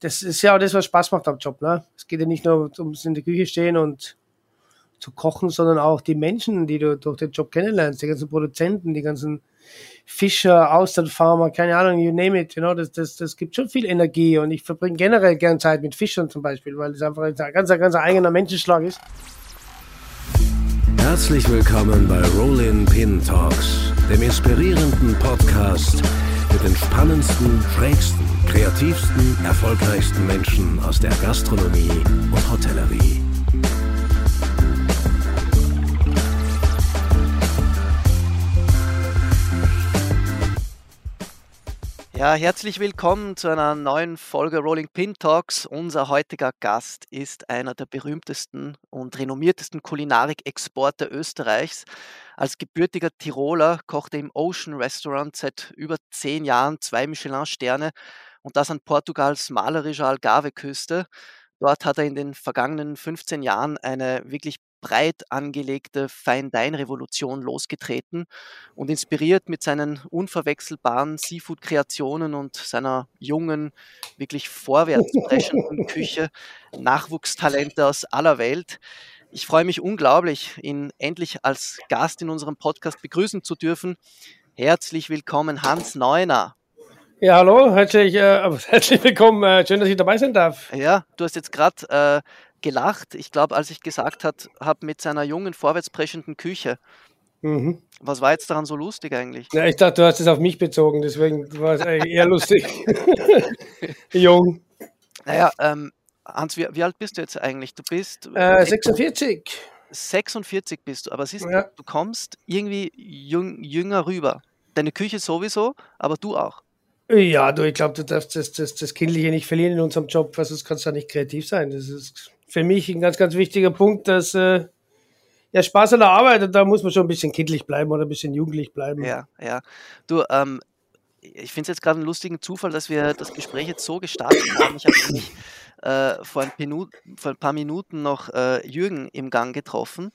das ist ja auch das, was Spaß macht am Job. Ne? Es geht ja nicht nur ums in der Küche stehen und zu kochen, sondern auch die Menschen, die du durch den Job kennenlernst, die ganzen Produzenten, die ganzen Fischer, Austernfarmer, keine Ahnung, you name it, you know, das, das, das gibt schon viel Energie und ich verbringe generell gern Zeit mit Fischern zum Beispiel, weil es einfach ein ganz, ganz eigener Menschenschlag ist. Herzlich willkommen bei Rollin Pin Talks, dem inspirierenden Podcast mit den spannendsten, schrägsten, kreativsten, erfolgreichsten Menschen aus der Gastronomie und Hotellerie. Ja, herzlich willkommen zu einer neuen Folge Rolling Pin Talks. Unser heutiger Gast ist einer der berühmtesten und renommiertesten Kulinarik-Exporter Österreichs. Als gebürtiger Tiroler kochte er im Ocean Restaurant seit über zehn Jahren zwei Michelin-Sterne und das an Portugals malerischer Algarve-Küste. Dort hat er in den vergangenen 15 Jahren eine wirklich breit angelegte Fine-Dine-Revolution losgetreten und inspiriert mit seinen unverwechselbaren Seafood-Kreationen und seiner jungen, wirklich vorwärtsbrechenden Küche Nachwuchstalente aus aller Welt. Ich freue mich unglaublich, ihn endlich als Gast in unserem Podcast begrüßen zu dürfen. Herzlich willkommen, Hans Neuner. Ja, hallo, herzlich, äh, herzlich willkommen. Äh, schön, dass ich dabei sein darf. Ja, du hast jetzt gerade äh, gelacht. Ich glaube, als ich gesagt habe, mit seiner jungen, vorwärtsbrechenden Küche. Mhm. Was war jetzt daran so lustig eigentlich? Ja, ich dachte, du hast es auf mich bezogen, deswegen war es eher lustig. Jung. Naja, ähm, Hans, wie, wie, alt bist du jetzt eigentlich? Du bist. Äh, 46. 46 bist du, aber siehst ja. du, du kommst irgendwie jüng, jünger rüber. Deine Küche sowieso, aber du auch. Ja, du, ich glaube, du darfst das, das, das Kindliche nicht verlieren in unserem Job, weil sonst kannst du ja nicht kreativ sein. Das ist für mich ein ganz, ganz wichtiger Punkt, dass äh, ja Spaß an der Arbeit und da muss man schon ein bisschen kindlich bleiben oder ein bisschen jugendlich bleiben. Ja, ja. Du, ähm, ich finde es jetzt gerade einen lustigen Zufall, dass wir das Gespräch jetzt so gestartet haben. Ich habe nämlich äh, vor, ein vor, ein paar Minuten noch äh, Jürgen im Gang getroffen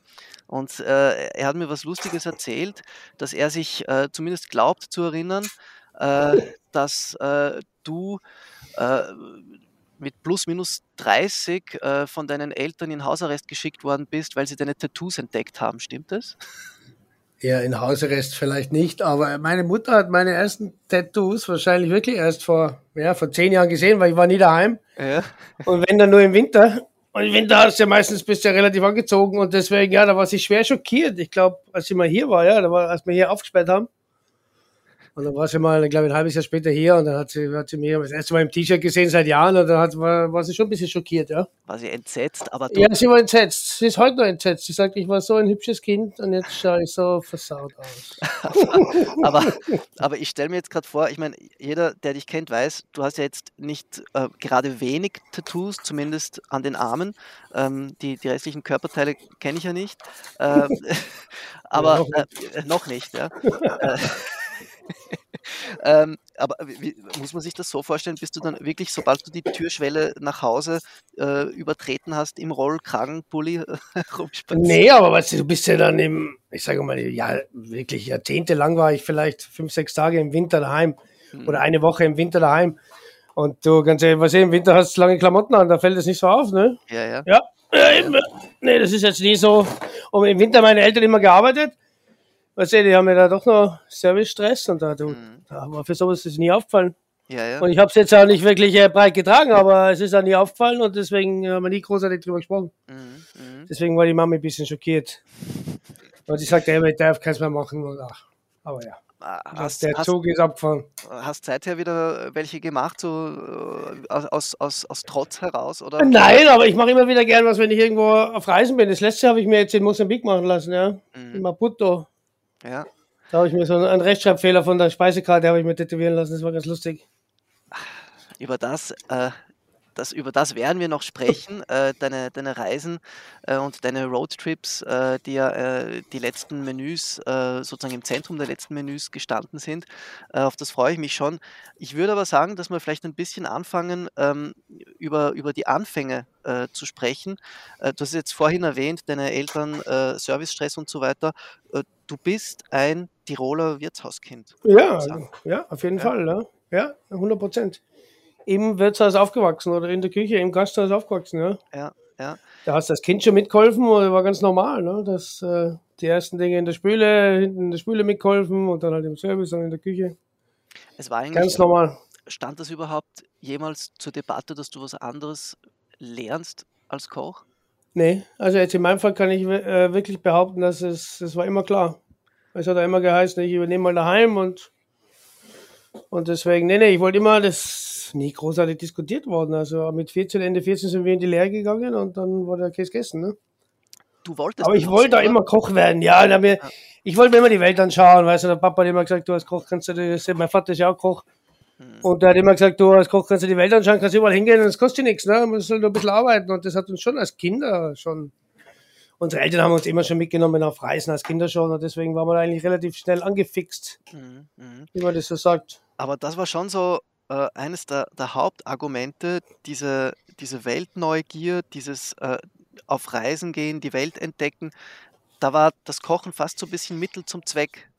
und äh, er hat mir was Lustiges erzählt, dass er sich äh, zumindest glaubt zu erinnern, äh, dass äh, du mit plus minus 30 äh, von deinen Eltern in Hausarrest geschickt worden bist, weil sie deine Tattoos entdeckt haben. Stimmt das? Ja, in Hausarrest vielleicht nicht, aber meine Mutter hat meine ersten Tattoos wahrscheinlich wirklich erst vor, ja, vor zehn Jahren gesehen, weil ich war nie daheim. Ja. Und wenn dann nur im Winter. Und im Winter hast du ja meistens bist du ja relativ angezogen und deswegen, ja, da war sie schwer schockiert. Ich glaube, als sie mal hier war, ja, da war, als wir hier aufgesperrt haben, und dann war sie mal, glaube ich, ein halbes Jahr später hier und dann hat sie, hat sie mich das erste Mal im T-Shirt gesehen seit Jahren und dann hat, war, war sie schon ein bisschen schockiert, ja. War sie entsetzt, aber Ja, sie war entsetzt. Sie ist heute noch entsetzt. Sie sagt, ich war so ein hübsches Kind und jetzt schaue ich so versaut aus. aber, aber ich stelle mir jetzt gerade vor, ich meine, jeder, der dich kennt, weiß, du hast ja jetzt nicht äh, gerade wenig Tattoos, zumindest an den Armen. Ähm, die, die restlichen Körperteile kenne ich ja nicht. Ähm, aber ja, noch, äh, noch nicht, ja. Äh, ähm, aber wie, muss man sich das so vorstellen, bist du dann wirklich, sobald du die Türschwelle nach Hause äh, übertreten hast, im Rollkragenpulli rumspaziert? Nee, aber weißt du, du bist ja dann im, ich sage mal, ja, wirklich jahrzehntelang war ich vielleicht fünf, sechs Tage im Winter daheim hm. oder eine Woche im Winter daheim. Und du, ganz ehrlich, was ich, im Winter hast du lange Klamotten an, da fällt es nicht so auf, ne? Ja, ja. Ja, ja, nee, das ist jetzt nie so. Und im Winter meine Eltern immer gearbeitet weißt du, die haben ja da doch noch Service-Stress und da, du, mhm. da war für sowas ist nie aufgefallen. Ja, ja. Und ich habe es jetzt auch nicht wirklich äh, breit getragen, aber es ist auch nie aufgefallen und deswegen haben wir nie großartig drüber gesprochen. Mhm, mh. Deswegen war die Mama ein bisschen schockiert. Und sie sagte, hey, ich darf keins mehr machen. Und, ach, aber ja. Ah, hast, der hast, Zug ist abgefahren. Hast seither wieder welche gemacht, so äh, aus, aus, aus Trotz heraus? Oder? Nein, aber ich mache immer wieder gern was, wenn ich irgendwo auf Reisen bin. Das letzte habe ich mir jetzt in Mosambik machen lassen, ja. Mhm. In Maputo. Ja. Da habe ich mir so einen Rechtschreibfehler von der Speisekarte habe ich mir tätowieren lassen. Das war ganz lustig. Über das, äh, das über das werden wir noch sprechen. Äh, deine, deine Reisen äh, und deine Roadtrips, äh, die ja äh, die letzten Menüs äh, sozusagen im Zentrum der letzten Menüs gestanden sind. auf das freue ich mich schon. Ich würde aber sagen, dass wir vielleicht ein bisschen anfangen, ähm, über, über die Anfänge zu sprechen. du hast jetzt vorhin erwähnt, deine Eltern, Servicestress und so weiter du bist ein Tiroler Wirtshauskind. Ja, ja, auf jeden ja. Fall. Ja, ja 100 Prozent. Im Wirtshaus aufgewachsen oder in der Küche, im Gasthaus aufgewachsen, ja. Ja, ja. Da hast du als Kind schon mitgeholfen, war ganz normal, ne? Dass äh, die ersten Dinge in der Spüle, hinten in der Spüle mitgeholfen und dann halt im Service und in der Küche. Es war eigentlich ganz normal. Stand das überhaupt jemals zur Debatte, dass du was anderes lernst als Koch? Nee, also jetzt in meinem Fall kann ich äh, wirklich behaupten, dass es, es war immer klar. Es hat ja immer geheißen, ich übernehme mal daheim und, und deswegen, nee, nee, ich wollte immer, das ist nie großartig diskutiert worden. Also mit 14, Ende 14 sind wir in die Lehre gegangen und dann wurde der Käse gegessen. Ne? Du wolltest Aber ich wollte da immer Koch werden, ja. mir, ja. Ich wollte mir immer die Welt anschauen, weißt du, der Papa hat immer gesagt, du als Koch kannst du das, mein Vater ist ja auch Koch. Hm. Und der hat immer gesagt, du als Koch kannst du die Welt anschauen, kannst überall hingehen und es kostet nichts, ne? Man soll nur ein bisschen arbeiten und das hat uns schon als Kinder schon unsere Eltern haben uns immer schon mitgenommen auf Reisen als Kinder schon und deswegen waren wir eigentlich relativ schnell angefixt, mhm, mh. wie man das so sagt. Aber das war schon so äh, eines der, der, Hauptargumente, diese, diese Weltneugier, dieses äh, auf Reisen gehen, die Welt entdecken. Da war das Kochen fast so ein bisschen Mittel zum Zweck.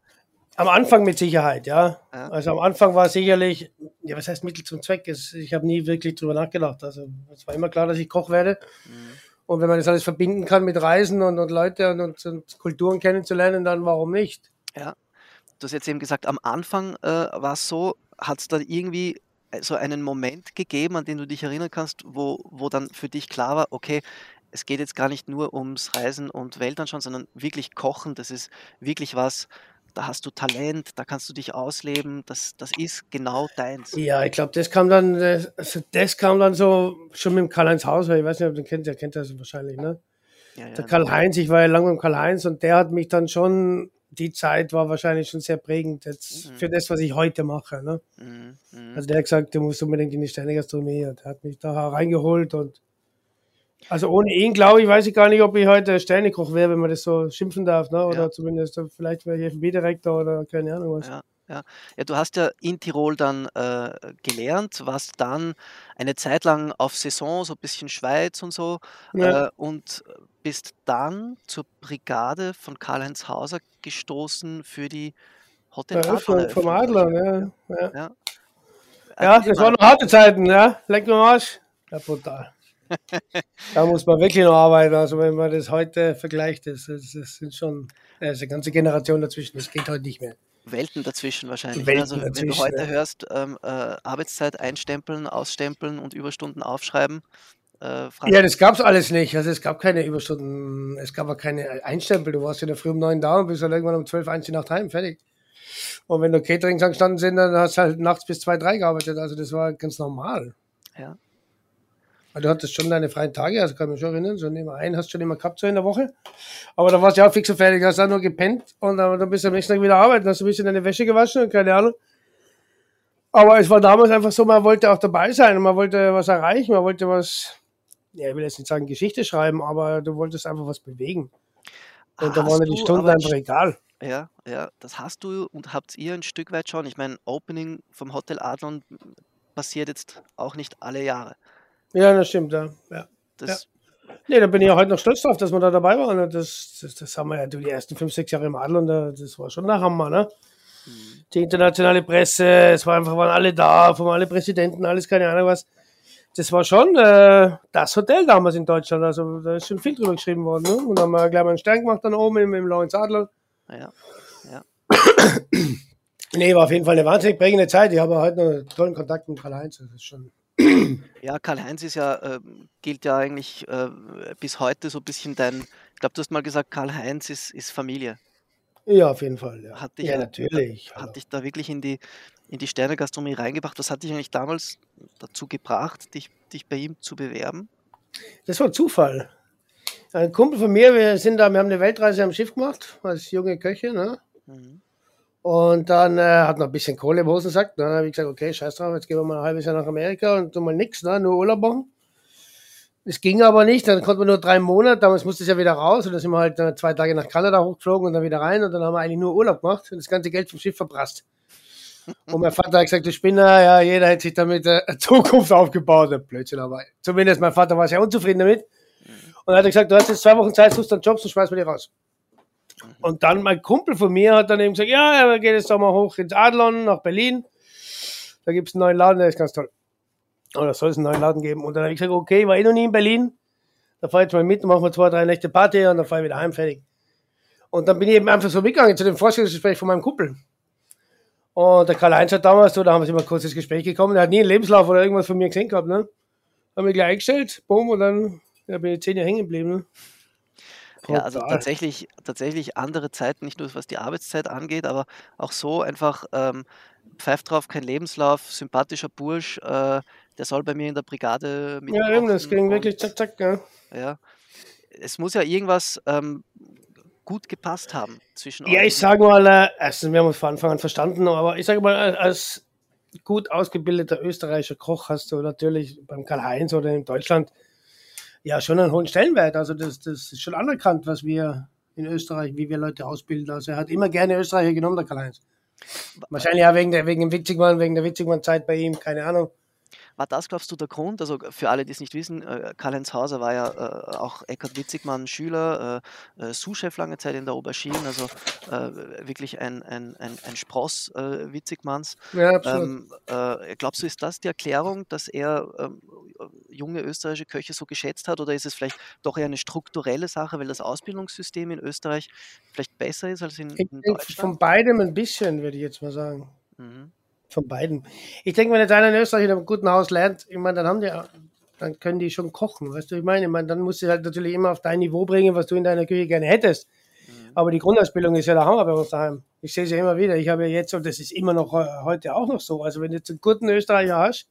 Am Anfang mit Sicherheit, ja. ja. Also am Anfang war sicherlich, ja, was heißt Mittel zum Zweck? Ich habe nie wirklich drüber nachgedacht. Also es war immer klar, dass ich Koch werde. Mhm. Und wenn man das alles verbinden kann mit Reisen und, und Leute und, und, und, Kulturen kennenzulernen, dann warum nicht? Ja, du hast jetzt eben gesagt, am Anfang äh, war es so, hat es da irgendwie äh, so einen Moment gegeben, an den du dich erinnern kannst, wo, wo dann für dich klar war, okay, es geht jetzt gar nicht nur ums Reisen und Weltanschauen, sondern wirklich Kochen, das ist wirklich was, da hast du Talent, da kannst du dich ausleben, das, das ist genau deins. Ja, ich glaube, das kam dann, also das kam dann so schon mit dem Karl-Heinz Hauser, ich weiß nicht, ob du kennt, der kennt das wahrscheinlich, ne? Ja, ja, der Karl-Heinz, ich war ja lange mit Karl-Heinz und der hat mich dann schon, die Zeit war wahrscheinlich schon sehr prägend jetzt mhm. für das, was ich heute mache, ne? Mhm. Mhm. Also der hat gesagt, du musst unbedingt in die Sterne-Gastronomie und der hat mich da reingeholt und also ohne ihn, glaube ich, weiß ich gar nicht, ob ich heute Sternekoch wäre, wenn man das so schimpfen darf, ne? Oder ja. zumindest vielleicht wäre ich FB-Direktor oder keine Ahnung was. Ja. Ja. ja, du hast ja in Tirol dann äh, gelernt, warst dann eine Zeit lang auf Saison, so ein bisschen Schweiz und so, ja. äh, und bist dann zur Brigade von Karl-Heinz Hauser gestoßen für die Hotel ja, Adler. Vom Adler, ja. Ja, ja. ja das waren noch harte Zeiten, ja. Leck mir Arsch. Ja, brutal da muss man wirklich noch arbeiten. Also wenn man das heute vergleicht, das, das, das sind schon das ist eine ganze Generation dazwischen. Das geht heute nicht mehr. Welten dazwischen wahrscheinlich. Welten also dazwischen, wenn du heute ja. hörst, ähm, äh, Arbeitszeit einstempeln, ausstempeln und Überstunden aufschreiben. Äh, ja, das gab es alles nicht. Also es gab keine Überstunden, es gab auch keine Einstempel. Du warst in der Früh um neun da und bist dann irgendwann um zwölf, eins die Nacht heim, fertig. Und wenn du Caterings angestanden sind, dann hast du halt nachts bis zwei, drei gearbeitet. Also das war ganz normal. Ja. Weil du hattest schon deine freien Tage, also kann ich mich schon erinnern, so immer einen hast du schon immer gehabt, so in der Woche. Aber da warst du ja auch fix und fertig, hast auch nur gepennt und dann, bist du am nächsten Tag wieder arbeiten, hast du ein bisschen deine Wäsche gewaschen und keine Ahnung. Aber es war damals einfach so, man wollte auch dabei sein man wollte was erreichen, man wollte was, ja, ich will jetzt nicht sagen Geschichte schreiben, aber du wolltest einfach was bewegen. Und hast da waren die Stunden einfach egal. Ja, ja, das hast du und habt ihr ein Stück weit schon. Ich meine, Opening vom Hotel Adlon passiert jetzt auch nicht alle Jahre. Ja, das stimmt, ja. ja. Das ja. Nee, da bin ich ja heute noch stolz drauf, dass wir da dabei waren. Das, das, das haben wir ja die ersten fünf, sechs Jahre im Adel und das war schon der Hammer, ne? Mhm. Die internationale Presse, es war einfach, waren alle da, von alle Präsidenten, alles, keine Ahnung was. Das war schon äh, das Hotel damals in Deutschland. Also da ist schon viel drüber geschrieben worden. Ne? Und dann haben wir gleich mal einen Stern gemacht dann oben im, im Lawrence Adler. Ja, ja. nee, war auf jeden Fall eine wahnsinnig prägende Zeit. Ich habe heute noch einen tollen Kontakt mit Karl-Heinz. Das ist schon ja, Karl-Heinz ist ja, äh, gilt ja eigentlich äh, bis heute so ein bisschen dein, ich glaube, du hast mal gesagt, Karl-Heinz ist, ist Familie. Ja, auf jeden Fall. Ja, hat dich, ja natürlich. Hat, hat dich da wirklich in die, in die Sterne-Gastronomie reingebracht. Was hat dich eigentlich damals dazu gebracht, dich, dich bei ihm zu bewerben? Das war Zufall. Ein Kumpel von mir, wir sind da, wir haben eine Weltreise am Schiff gemacht, als junge Köche, ne? Mhm. Und dann äh, hat noch ein bisschen Kohle im Hosensack. Dann habe ich gesagt, okay, scheiß drauf, jetzt gehen wir mal ein halbes Jahr nach Amerika und tun mal nichts, ne? nur Urlaub machen. Es ging aber nicht, dann konnten wir nur drei Monate, damals musste es ja wieder raus und dann sind wir halt äh, zwei Tage nach Kanada hochgeflogen und dann wieder rein und dann haben wir eigentlich nur Urlaub gemacht und das ganze Geld vom Schiff verprasst. Und mein Vater hat gesagt, du Spinner, ja, jeder hätte sich damit äh, eine Zukunft aufgebaut. Blödsinn, aber zumindest mein Vater war sehr unzufrieden damit. Und er hat gesagt, du hast jetzt zwei Wochen Zeit, suchst dann Jobs und schmeißt mir die raus. Und dann mein Kumpel von mir hat dann eben gesagt, ja, er geht jetzt doch mal hoch ins Adlon nach Berlin. Da gibt es einen neuen Laden, der ist ganz toll. Oder soll es einen neuen Laden geben? Und dann habe ich gesagt, okay, war eh noch nie in Berlin. Da fahre ich jetzt mal mit, machen wir zwei, drei Nächte Party und dann fahre ich wieder heim, fertig. Und dann bin ich eben einfach so mitgegangen zu dem Vorstellungsgespräch von meinem Kumpel. Und der Karl-Heinz hat damals so, da haben wir immer kurz ins Gespräch gekommen, der hat nie einen Lebenslauf oder irgendwas von mir gesehen gehabt, ne? Haben wir gleich eingestellt, boom, und dann ja, bin ich zehn Jahre hängen geblieben, ne? Ja, also tatsächlich, tatsächlich andere Zeiten, nicht nur was die Arbeitszeit angeht, aber auch so einfach ähm, pfeift drauf, kein Lebenslauf, sympathischer Bursch, äh, der soll bei mir in der Brigade mit. Ja, eben, das ging wirklich zack, zack, ja. Ja. Es muss ja irgendwas ähm, gut gepasst haben zwischen Ja, ich sage mal, äh, erstens, wir haben uns von Anfang an verstanden, aber ich sage mal, als gut ausgebildeter österreichischer Koch hast du natürlich beim Karl-Heinz oder in Deutschland ja schon einen hohen Stellenwert. Also das, das ist schon anerkannt, was wir in Österreich, wie wir Leute ausbilden. Also er hat immer gerne Österreicher genommen, der Karl-Heinz. Wahrscheinlich ja wegen der, wegen dem Witzigmann, wegen der Witzigmann-Zeit bei ihm, keine Ahnung. War das, glaubst du, der Grund? Also für alle, die es nicht wissen, äh, Karl-Heinz Hauser war ja äh, auch Eckhard Witzigmann Schüler, äh, äh, Sous-Chef lange Zeit in der Aubergine, also äh, wirklich ein, ein, ein, ein Spross äh, Witzigmanns. Ja, absolut. Ähm, äh, glaubst du, ist das die Erklärung, dass er ähm, junge österreichische Köche so geschätzt hat oder ist es vielleicht doch eher eine strukturelle Sache, weil das Ausbildungssystem in Österreich vielleicht besser ist als in, in Deutschland? Von beidem ein bisschen, würde ich jetzt mal sagen. Mhm. Von beiden. Ich denke, wenn jetzt einer in Österreich in einem guten Haus lernt, ich meine, dann haben die, dann können die schon kochen, weißt du, ich meine, ich meine, dann musst du halt natürlich immer auf dein Niveau bringen, was du in deiner Küche gerne hättest. Mhm. Aber die Grundausbildung ist ja der Hammer bei uns daheim. Ich sehe es ja immer wieder. Ich habe ja jetzt, und das ist immer noch heute auch noch so, also wenn du jetzt einen guten Österreicher hast,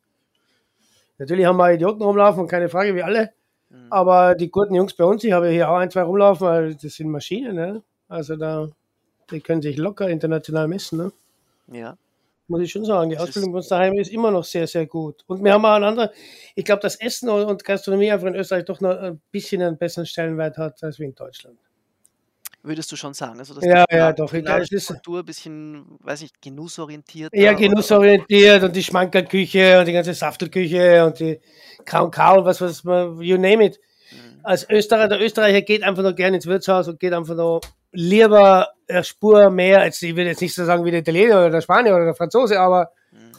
natürlich haben wir Idioten rumlaufen, keine Frage, wie alle, mhm. aber die guten Jungs bei uns, ich habe hier auch ein, zwei rumlaufen, weil das sind Maschinen, ne? also da, die können sich locker international messen. Ne? Ja muss ich schon sagen. Die Ausbildung bei uns daheim ist immer noch sehr, sehr gut. Und wir haben auch eine andere, ich glaube, dass Essen und Gastronomie einfach in Österreich doch noch ein bisschen einen besseren Stellenwert hat als wie in Deutschland. Würdest du schon sagen? Also, dass ja, ja, doch. Die Kultur ein bisschen, weiß ich, genussorientiert. Ja, genussorientiert und die Schmankerküche und die ganze Saftelküche und die und was, was, you name it. Als Österreicher, der Österreicher geht einfach noch gerne ins Wirtshaus und geht einfach noch lieber eine Spur mehr, als ich will jetzt nicht so sagen wie der Italiener oder der Spanier oder der Franzose, aber mhm.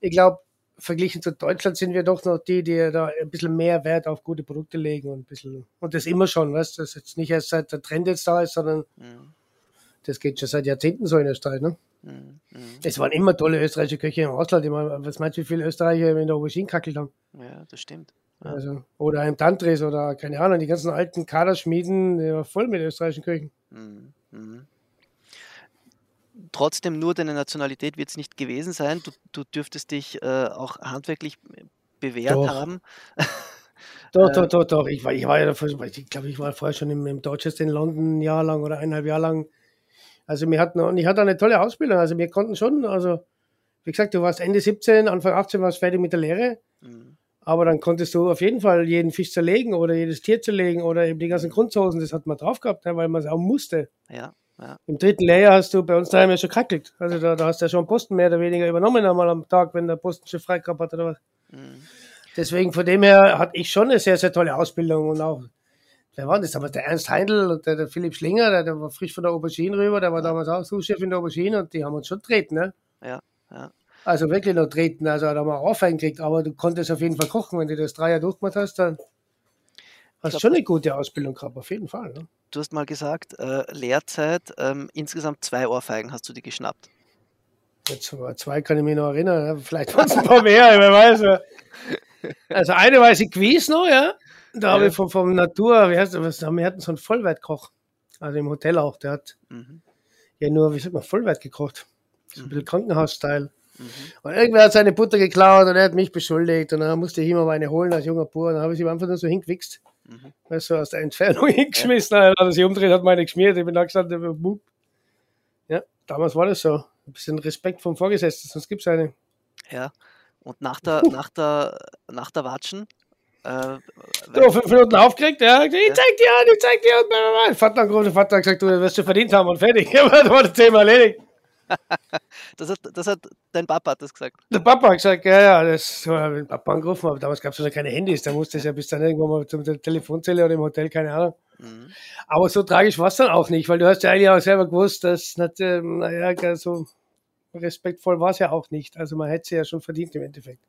ich glaube, verglichen zu Deutschland sind wir doch noch die, die da ein bisschen mehr Wert auf gute Produkte legen und ein bisschen, und das immer schon, weißt du, das jetzt nicht erst seit der Trend jetzt da ist, sondern mhm. das geht schon seit Jahrzehnten so in Österreich, ne? Mhm. Es waren immer tolle österreichische Köche im Ausland. Ich meine, was meinst du, wie viele Österreicher in der Aubergine kackelt haben? Ja, das stimmt. Ja. Also, oder im Tantris oder keine Ahnung, die ganzen alten Kaderschmieden, die waren voll mit österreichischen Köchen. Mhm. Mhm. Trotzdem nur deine Nationalität wird es nicht gewesen sein. Du, du dürftest dich äh, auch handwerklich bewährt doch. haben. Doch, doch, doch, doch. Ich war, ich war ja davor, ich glaube, ich war vorher schon im, im Dorchester in London ein Jahr lang oder eineinhalb Jahre lang. Also wir hatten, und ich hatte eine tolle Ausbildung. Also wir konnten schon, also wie gesagt, du warst Ende 17, Anfang 18 warst fertig mit der Lehre. Mhm. Aber dann konntest du auf jeden Fall jeden Fisch zerlegen oder jedes Tier zerlegen oder eben die ganzen Grundsoßen, das hat man drauf gehabt, ne, weil man es auch musste. Ja. Ja. Im dritten Lehrjahr hast du bei uns daheim ja schon kackelt. Also da, da hast du ja schon Posten mehr oder weniger übernommen einmal am Tag, wenn der Postenschiff frei gehabt hat oder was. Mhm. Deswegen von dem her hatte ich schon eine sehr, sehr tolle Ausbildung und auch, wer war das? Aber der Ernst Heindl und der, der Philipp Schlinger, der, der, war frisch von der Aubergine rüber, der war damals auch Souschef in der Aubergine und die haben uns schon treten, ne? Ja, ja. Also wirklich noch treten, also da wir auch gekriegt, aber du konntest auf jeden Fall kochen, wenn du das drei Jahre durchgemacht hast, dann hast du schon eine gute Ausbildung gehabt, auf jeden Fall. Ne? Du hast mal gesagt, äh, Lehrzeit, ähm, insgesamt zwei Ohrfeigen hast du dir geschnappt. Jetzt zwei kann ich mich noch erinnern, vielleicht waren es ein paar mehr, wer weiß. Also eine weiß ich gewiss noch, ja. Da ja. habe ich vom, vom Natur, wie heißt das, wir hatten so einen Vollwertkoch, also im Hotel auch, der hat mhm. ja nur, wie sagt man, Vollwert gekocht. So ein bisschen mhm. Krankenhaus-Style. Mhm. Und irgendwer hat seine Butter geklaut und er hat mich beschuldigt und dann musste ich ihm aber eine holen als junger Bauer und dann habe ich ihm einfach nur so hingewichst. Mhm. Weißt du, aus der Entfernung hingeschmissen, ja. hat er sich umdreht, hat meine geschmiert, ich bin da gestanden, Bub. Ja, damals war das so. Ein bisschen Respekt vom Vorgesetzten, sonst gibt es eine. Ja, und nach der, nach der, nach der Watschen, äh, so, fünf Minuten aufgeregt, ja. Ich zeig dir an, ich zeig dir an. Vater angerufen, Vater hat gesagt, du wirst du verdient haben und fertig. Ja, das war das Thema erledigt. Das, hat, das hat dein Papa hat das gesagt. Der Papa hat gesagt, ja, ja, das habe den Papa angerufen, aber damals gab es noch keine Handys, da musste es ja bis dann irgendwann mal zum Telefonzelle oder im Hotel, keine Ahnung. Mhm. Aber so tragisch war es dann auch nicht, weil du hast ja eigentlich auch selber gewusst, dass, äh, naja, so respektvoll war es ja auch nicht. Also man hätte sie ja schon verdient im Endeffekt.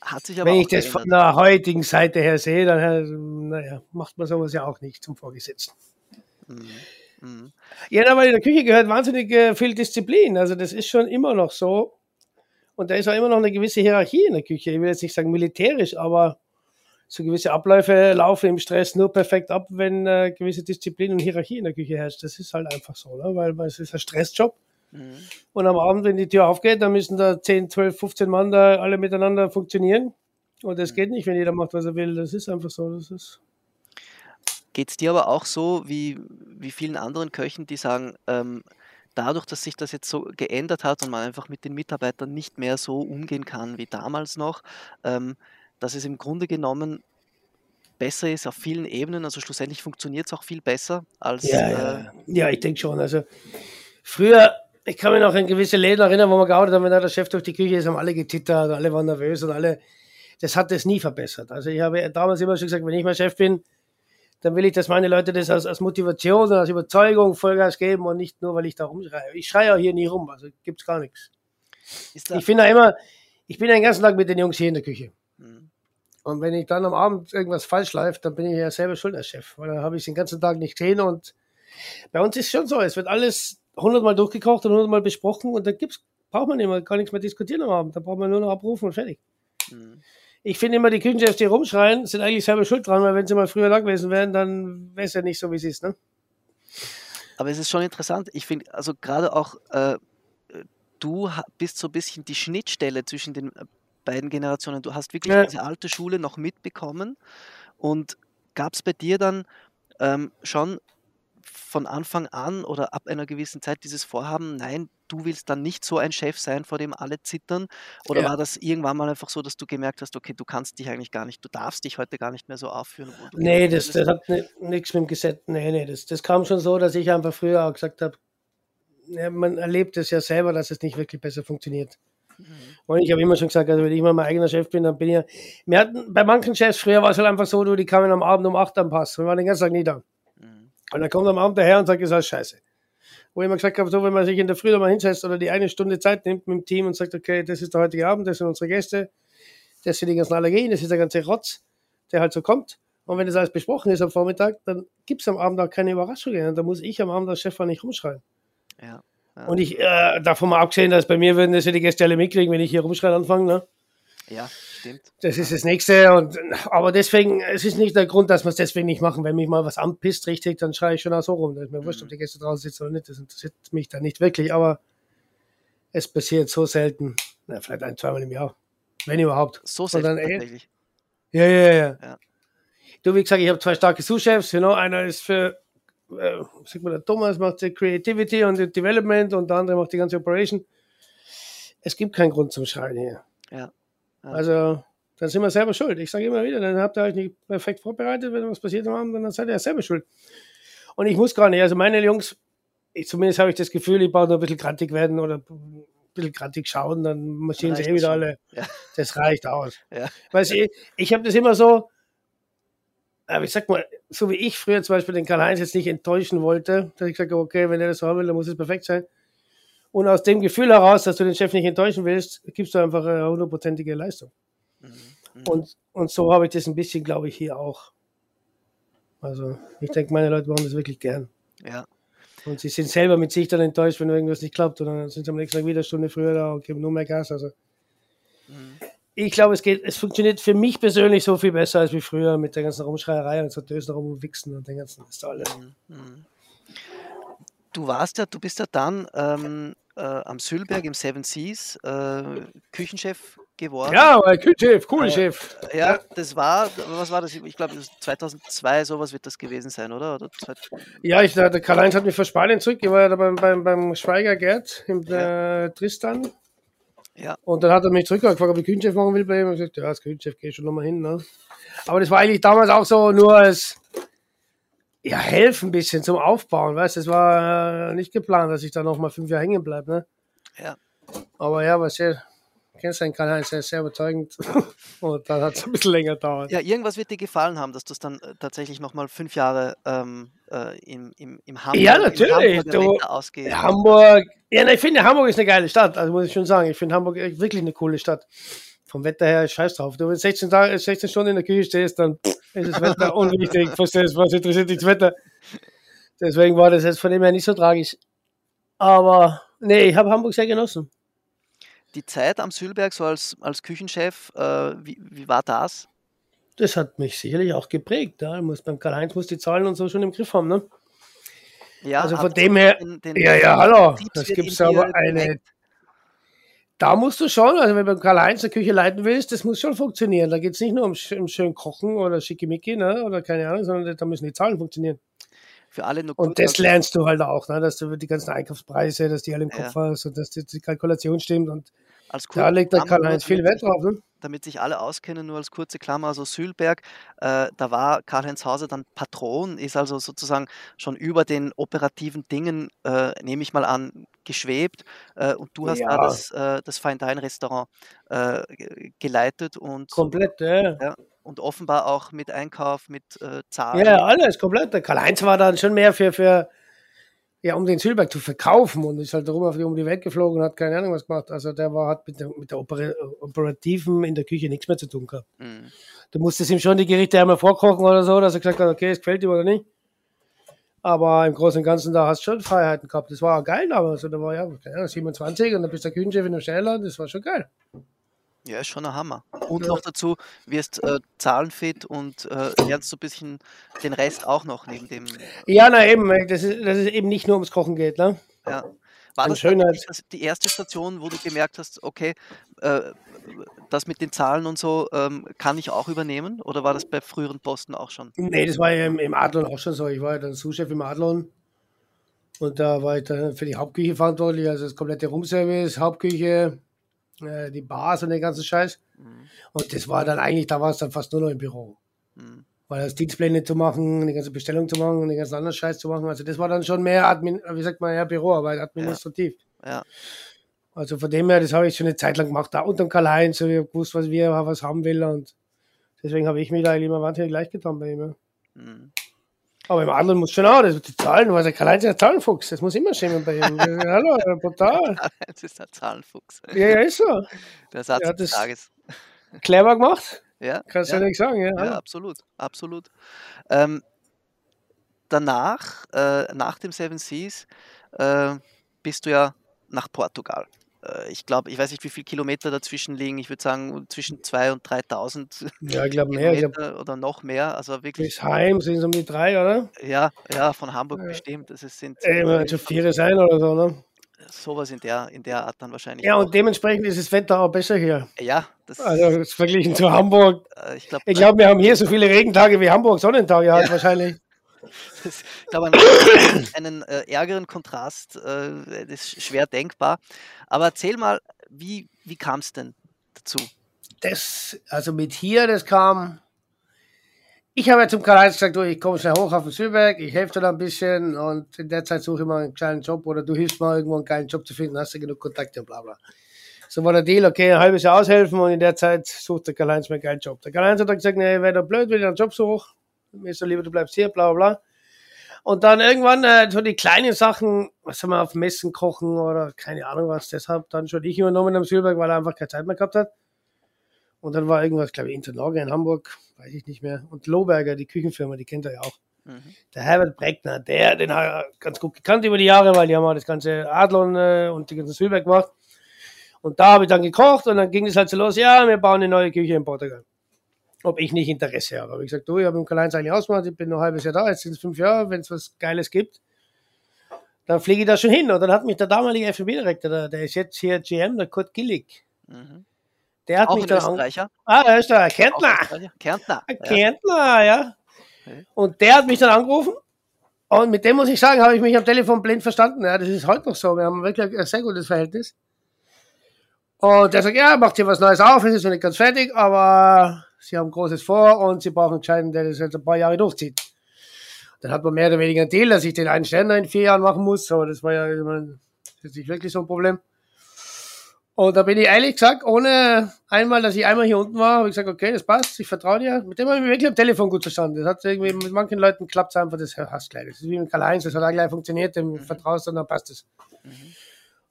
Hat sich aber Wenn ich das von der heutigen Seite her sehe, dann äh, naja, macht man sowas ja auch nicht zum Vorgesetzten. Mhm. Mhm. Ja, aber in der Küche gehört wahnsinnig äh, viel Disziplin. Also das ist schon immer noch so. Und da ist auch immer noch eine gewisse Hierarchie in der Küche. Ich will jetzt nicht sagen militärisch, aber so gewisse Abläufe laufen im Stress nur perfekt ab, wenn äh, gewisse Disziplin und Hierarchie in der Küche herrscht. Das ist halt einfach so, ne? weil, weil es ist ein Stressjob. Mhm. Und am Abend, wenn die Tür aufgeht, dann müssen da 10, 12, 15 Mann da alle miteinander funktionieren. Und das mhm. geht nicht, wenn jeder macht, was er will. Das ist einfach so. Das ist Geht es dir aber auch so wie, wie vielen anderen Köchen, die sagen, ähm, dadurch, dass sich das jetzt so geändert hat und man einfach mit den Mitarbeitern nicht mehr so umgehen kann wie damals noch, ähm, dass es im Grunde genommen besser ist auf vielen Ebenen. Also schlussendlich funktioniert es auch viel besser als. Ja, äh, ja. ich denke schon. Also früher, ich kann mich noch an gewisse Läden erinnern, wo wir gearbeitet haben, wenn der Chef durch die Küche ist, haben alle getittert, alle waren nervös und alle. Das hat das nie verbessert. Also ich habe damals immer schon gesagt, wenn ich mal Chef bin, dann will ich, dass meine Leute das als, als Motivation und als Überzeugung Vollgas geben und nicht nur, weil ich da rumschreie. Ich schreie auch hier nie rum, also gibt's gar nichts. Ich finde immer, ich bin den ganzen Tag mit den Jungs hier in der Küche. Mhm. Und wenn ich dann am Abend irgendwas falsch läuft, dann bin ich ja selber schuld als Chef, weil dann habe ich den ganzen Tag nicht gesehen und bei uns ist schon so, es wird alles hundertmal durchgekocht und hundertmal besprochen und da gibt's, braucht man immer gar nichts mehr diskutieren am Abend, da braucht man nur noch abrufen und fertig. Mhm ich finde immer, die Küchenchefs, die rumschreien, sind eigentlich selber schuld dran, weil wenn sie mal früher da gewesen wären, dann wäre es ja nicht so, wie es ist. Ne? Aber es ist schon interessant. Ich finde, also gerade auch, äh, du bist so ein bisschen die Schnittstelle zwischen den äh, beiden Generationen. Du hast wirklich ja. diese alte Schule noch mitbekommen. Und gab es bei dir dann ähm, schon von Anfang an oder ab einer gewissen Zeit dieses Vorhaben, nein, du willst dann nicht so ein Chef sein, vor dem alle zittern? Oder ja. war das irgendwann mal einfach so, dass du gemerkt hast, okay, du kannst dich eigentlich gar nicht, du darfst dich heute gar nicht mehr so aufführen? Nee, das, das hat nichts mit dem Gesetz, nee, nee, das, das kam schon so, dass ich einfach früher auch gesagt habe, ja, man erlebt es ja selber, dass es nicht wirklich besser funktioniert. Mhm. Und ich habe immer schon gesagt, also wenn ich mal mein eigener Chef bin, dann bin ich ja. Wir hatten bei manchen Chefs früher war es halt einfach so, du, die kamen am Abend um 8 am Pass. Wir waren den ganzen Tag nie da. Und dann kommt am Abend der Herr und sagt, das ist scheiße wo ich immer gesagt habe, so wenn man sich in der Früh mal hinsetzt oder die eine Stunde Zeit nimmt mit dem Team und sagt, okay, das ist der heutige Abend, das sind unsere Gäste, das sind die ganzen Allergien, das ist der ganze Rotz, der halt so kommt. Und wenn das alles besprochen ist am Vormittag, dann gibt es am Abend auch keine Überraschungen. Und da muss ich am Abend als Chef auch nicht rumschreien. Ja, ja. Und ich, äh, davon mal abgesehen, dass bei mir würden das ja die Gäste alle mitkriegen, wenn ich hier rumschreien anfange. Ne? Ja, stimmt. Das ist das Nächste. Und, aber deswegen, es ist nicht der Grund, dass wir es deswegen nicht machen. Wenn mich mal was anpisst, richtig, dann schreie ich schon auch so rum. Da ist mir wurscht, ob die Gäste draußen sitzen oder nicht. Das interessiert mich dann nicht wirklich. Aber es passiert so selten. Na, vielleicht ein, zweimal im Jahr. Wenn überhaupt. So selten dann, tatsächlich. Ja, ja, ja, ja. Du, wie gesagt, ich habe zwei starke Sous-Chefs. You know, einer ist für, äh, sag mal, der Thomas macht die Creativity und die Development und der andere macht die ganze Operation. Es gibt keinen Grund zum Schreien hier. Ja. Also, dann sind wir selber schuld. Ich sage immer wieder, dann habt ihr euch nicht perfekt vorbereitet, wenn was passiert haben, dann seid ihr selber schuld. Und ich muss gar nicht. Also meine Jungs, ich, zumindest habe ich das Gefühl, ich brauche nur ein bisschen grantig werden oder ein bisschen grantig schauen, dann marschieren sie eh wieder alle. Ja. Das reicht aus. Ja. Weißt ich, ich habe das immer so, aber ich sag mal, so wie ich früher zum Beispiel den Karl-Heinz jetzt nicht enttäuschen wollte, dass ich gesagt okay, wenn er das haben will, dann muss es perfekt sein. Und aus dem Gefühl heraus, dass du den Chef nicht enttäuschen willst, gibst du einfach eine hundertprozentige Leistung. Mhm. Und, und so habe ich das ein bisschen, glaube ich, hier auch. Also ich denke, meine Leute machen das wirklich gern. Ja. Und sie sind selber mit sich dann enttäuscht, wenn irgendwas nicht klappt. Und dann sind sie am nächsten Tag wieder eine Stunde früher da und geben nur mehr Gas. Also mhm. ich glaube, es geht, es funktioniert für mich persönlich so viel besser als wie früher mit der ganzen Rumschreierei und so Dösen rum und Wichsen und den ganzen das alles. Mhm. Du warst ja, du bist ja dann ähm, äh, am Sülberg im Seven Seas äh, Küchenchef geworden. Ja, Küchenchef, cool äh, Chef. Ja, das war, was war das? Ich glaube, 2002, sowas wird das gewesen sein, oder? oder ja, ich, der Karl-Heinz hat mich von Spanien zurück. Ich war ja da beim, beim, beim Schweiger Gerd im ja. Äh, Tristan. Ja. Und dann hat er mich zurückgefragt, ob ich Küchenchef machen will bei ihm. Und ich gesagt, ja, als Küchenchef gehe ich schon nochmal hin. Ne? Aber das war eigentlich damals auch so nur als ja, helfen ein bisschen zum Aufbauen, weißt du, es war äh, nicht geplant, dass ich da noch mal fünf Jahre hängen bleibe, ne? Ja. Aber ja, was ja, kennst deinen Kanal, ist ja sehr überzeugend und dann hat es ein bisschen länger gedauert. Ja, irgendwas wird dir gefallen haben, dass du es dann äh, tatsächlich noch mal fünf Jahre ähm, äh, im, im, im Hamburg, ja, natürlich. Du, Hamburg, ja, ich finde, Hamburg ist eine geile Stadt, also muss ich schon sagen, ich finde Hamburg wirklich eine coole Stadt. Vom Wetter her, scheiß drauf. Du, wenn 16, Tage, 16 Stunden in der Küche stehst, dann ist das Wetter unwichtig. Verstehst was interessiert dich das Wetter? Deswegen war das jetzt von dem her nicht so tragisch. Aber nee, ich habe Hamburg sehr genossen. Die Zeit am Sülberg so als, als Küchenchef, äh, wie, wie war das? Das hat mich sicherlich auch geprägt. Ja. Muss, beim Karl-Heinz muss die Zahlen und so schon im Griff haben. Ne? Ja, also von dem her, den, den ja, ja, hallo, das gibt es aber eine, da musst du schon, also wenn du Karl-Heinz eine Küche leiten willst, das muss schon funktionieren. Da geht es nicht nur um, um schön Kochen oder Schickimicki, ne, oder keine Ahnung, sondern da müssen die Zahlen funktionieren. Für alle nur Und das lernst du halt auch, ne, dass du die ganzen Einkaufspreise, dass die alle im Kopf ja. hast und dass die, die Kalkulation stimmt und da legt der Karl-Heinz viel Wert drauf. Ne? damit sich alle auskennen, nur als kurze Klammer, also Sülberg, äh, da war Karl-Heinz Hauser dann Patron, ist also sozusagen schon über den operativen Dingen, äh, nehme ich mal an, geschwebt. Äh, und du hast ja. da das, äh, das Fine-Dine-Restaurant äh, geleitet und. Komplett, ja. ja. Und offenbar auch mit Einkauf, mit äh, Zahlen. Ja, alles komplett. Der Karl-Heinz war dann schon mehr für, für ja, um den Sülberg zu verkaufen und ist halt die, um die Welt geflogen und hat keine Ahnung was gemacht. Also der war, hat mit der, mit der Oper Operativen in der Küche nichts mehr zu tun gehabt. Mhm. Du musstest ihm schon die Gerichte einmal vorkochen oder so, dass er gesagt hat, okay, es gefällt ihm oder nicht. Aber im Großen und Ganzen, da hast du schon Freiheiten gehabt. Das war auch geil damals. Also, da war ja, keine Ahnung, 27 und dann bist du der Küchenchef in der Stelle, das war schon geil. Ja, ist schon ein Hammer. Und ja. noch dazu wirst äh, zahlenfit und äh, lernst so ein bisschen den Rest auch noch neben dem. Ja, na eben, dass es, dass es eben nicht nur ums Kochen geht, ne? Ja. War das, das die erste Station, wo du gemerkt hast, okay, äh, das mit den Zahlen und so ähm, kann ich auch übernehmen? Oder war das bei früheren Posten auch schon? Nee, das war ja im, im Adlon auch schon so. Ich war ja dann Sous-Chef im Adlon und da war ich dann für die Hauptküche verantwortlich, also das komplette Roomservice, Hauptküche, äh, die Bars und den ganzen Scheiß. Mhm. Und das war dann eigentlich, da war es dann fast nur noch im Büro. Mhm. Weil das Dienstpläne zu machen, die ganze Bestellung zu machen, den ganzen anderen Scheiß zu machen. Also das war dann schon mehr Admin, wie sagt man, ja, Büroarbeit, administrativ. Ja. ja. Also von dem her, das habe ich schon eine Zeit lang gemacht, da unter dem Karl-Heinz, ich habe gewusst, was wir was haben will und deswegen habe ich mich da immer wahnsinnig leicht getan bei ihm. Ja. Mhm. Aber im anderen muss schon auch, das die Zahlen, weil der Karl-Heinz ist ein Zahlenfuchs, das muss immer stimmen bei ihm. Hallo, brutal. Das ist ein Zahlenfuchs. Ja, ja, ist so. Der Satz ja, des Tages. Clever gemacht. Ja. Kannst ja. du nicht sagen, ja. Ja, absolut, absolut. Ähm, danach, äh, nach dem Seven Seas, äh, bist du ja nach Portugal. Äh, ich glaube, ich weiß nicht, wie viele Kilometer dazwischen liegen. Ich würde sagen, zwischen 2.000 und 3.000 ja, ich glaube mehr. Ich glaub, oder noch mehr. Also wirklich. Bis heim sind es um die drei, oder? Ja, ja, von Hamburg ja. bestimmt. Das ist, sind äh, schon vier sein oder so, ne? Sowas in der, in der Art dann wahrscheinlich. Ja, auch. und dementsprechend ist das Wetter auch besser hier. Ja, das also verglichen zu Hamburg. Äh, ich glaube, glaub, wir haben hier so viele Regentage wie Hamburg Sonnentage hat ja. wahrscheinlich. Ich glaube, einen, äh, ärgeren Kontrast, äh, ist schwer denkbar. Aber erzähl mal, wie, wie kam es denn dazu? Das, also mit hier, das kam. Ich habe ja zum Karl-Heinz gesagt, du, ich komme schnell hoch auf den Südberg, ich helfe dir da ein bisschen und in der Zeit suche ich mal einen kleinen Job oder du hilfst mal irgendwo einen kleinen Job zu finden, hast du genug Kontakte und bla bla. So war der Deal, okay, ein halbes Jahr aushelfen und in der Zeit sucht der Karl-Heinz mir einen geilen Job. Der Karl-Heinz hat dann gesagt, nee, wäre doch blöd, wenn ich einen Job suche mir ist so lieber, du bleibst hier, bla bla bla. Und dann irgendwann äh, so die kleinen Sachen, was haben wir auf Messen kochen oder keine Ahnung was, deshalb dann schon ich übernommen am Silberg, weil er einfach keine Zeit mehr gehabt hat. Und dann war irgendwas, glaube ich, Interlager in Hamburg, weiß ich nicht mehr. Und Lohberger, die Küchenfirma, die kennt er ja auch. Mhm. Der Herbert Breckner, der, den hat er ganz gut gekannt über die Jahre, weil die haben auch das ganze Adlon äh, und die ganze Silberg gemacht. Und da habe ich dann gekocht und dann ging es halt so los, ja, wir bauen eine neue Küche in Portugal ob ich nicht Interesse habe. Aber ich gesagt, du, ich habe im Karl-Heinz eigentlich ausgemacht, ich bin noch ein halbes Jahr da, jetzt sind es fünf Jahre, wenn es was Geiles gibt, dann fliege ich da schon hin. Und dann hat mich der damalige FNB-Direktor, der, der ist jetzt hier GM, der Kurt Gillig, mhm. der hat Auch mich da Österreicher? Ah, der ist der Kärntner. Kärntner. Kärntner, ja. Okay. Und der hat mich dann angerufen und mit dem muss ich sagen, habe ich mich am Telefon blind verstanden. Ja, das ist heute noch so. Wir haben wirklich ein sehr gutes Verhältnis. Und der sagt, ja, macht hier was Neues auf, es ist noch nicht ganz fertig, aber sie haben Großes vor und sie brauchen einen Scheiden, der das jetzt ein paar Jahre durchzieht. Dann hat man mehr oder weniger einen Deal, dass ich den einen Ständer in vier Jahren machen muss, aber das war ja das ist nicht wirklich so ein Problem. Und da bin ich ehrlich gesagt, ohne einmal, dass ich einmal hier unten war, habe ich gesagt, okay, das passt, ich vertraue dir. Mit dem habe ich mich wirklich am Telefon gut verstanden. Das hat irgendwie, mit manchen Leuten klappt es einfach, das hast gleich. Das ist wie mit Karl-Heinz, das hat auch gleich funktioniert, dem mhm. vertraust und dann passt es. Mhm.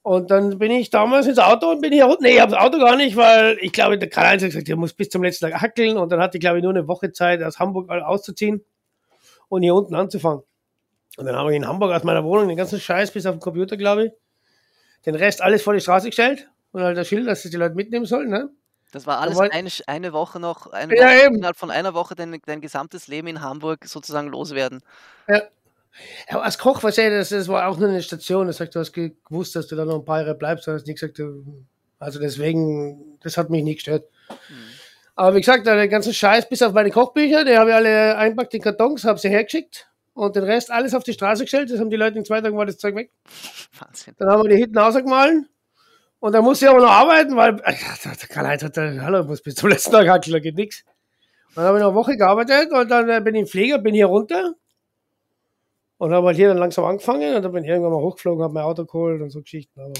Und dann bin ich damals ins Auto und bin hier unten. Nee, ich habe das Auto gar nicht, weil ich glaube, der Karl-Heinz hat gesagt, er muss bis zum letzten Tag hackeln. Und dann hatte ich, glaube ich, nur eine Woche Zeit, aus Hamburg auszuziehen und hier unten anzufangen. Und dann habe ich in Hamburg aus meiner Wohnung den ganzen Scheiß bis auf den Computer, glaube ich, den Rest alles vor die Straße gestellt und halt das Schild, dass die Leute mitnehmen sollen. Ne? Das war alles war, eine, eine Woche noch, eine ja, Woche, innerhalb von einer Woche dein, dein gesamtes Leben in Hamburg sozusagen loswerden. Ja, ja, als Koch, was ich, das, das war auch nur eine Station. Das sagt, du hast gewusst, dass du da noch ein paar Jahre bleibst. Du hast nicht gesagt, also deswegen, das hat mich nicht gestört. Mhm. Aber wie gesagt, den ganzen Scheiß, bis auf meine Kochbücher, die habe ich alle einpackt in Kartons, habe sie hergeschickt und den Rest alles auf die Straße gestellt. Das haben die Leute in zwei Tagen war das Zeug weg. Wahnsinn. Dann haben wir die hinten ausgemahlen. Und dann musste ich aber noch arbeiten, weil der Karl-Heinz hat, hallo, muss bis zum letzten Tag hackeln, da geht nichts. Dann habe ich noch eine Woche gearbeitet und dann äh, bin ich im Pfleger, bin hier runter und habe halt hier dann langsam angefangen und dann bin ich irgendwann mal hochgeflogen, habe mein Auto geholt und so Geschichten. Aber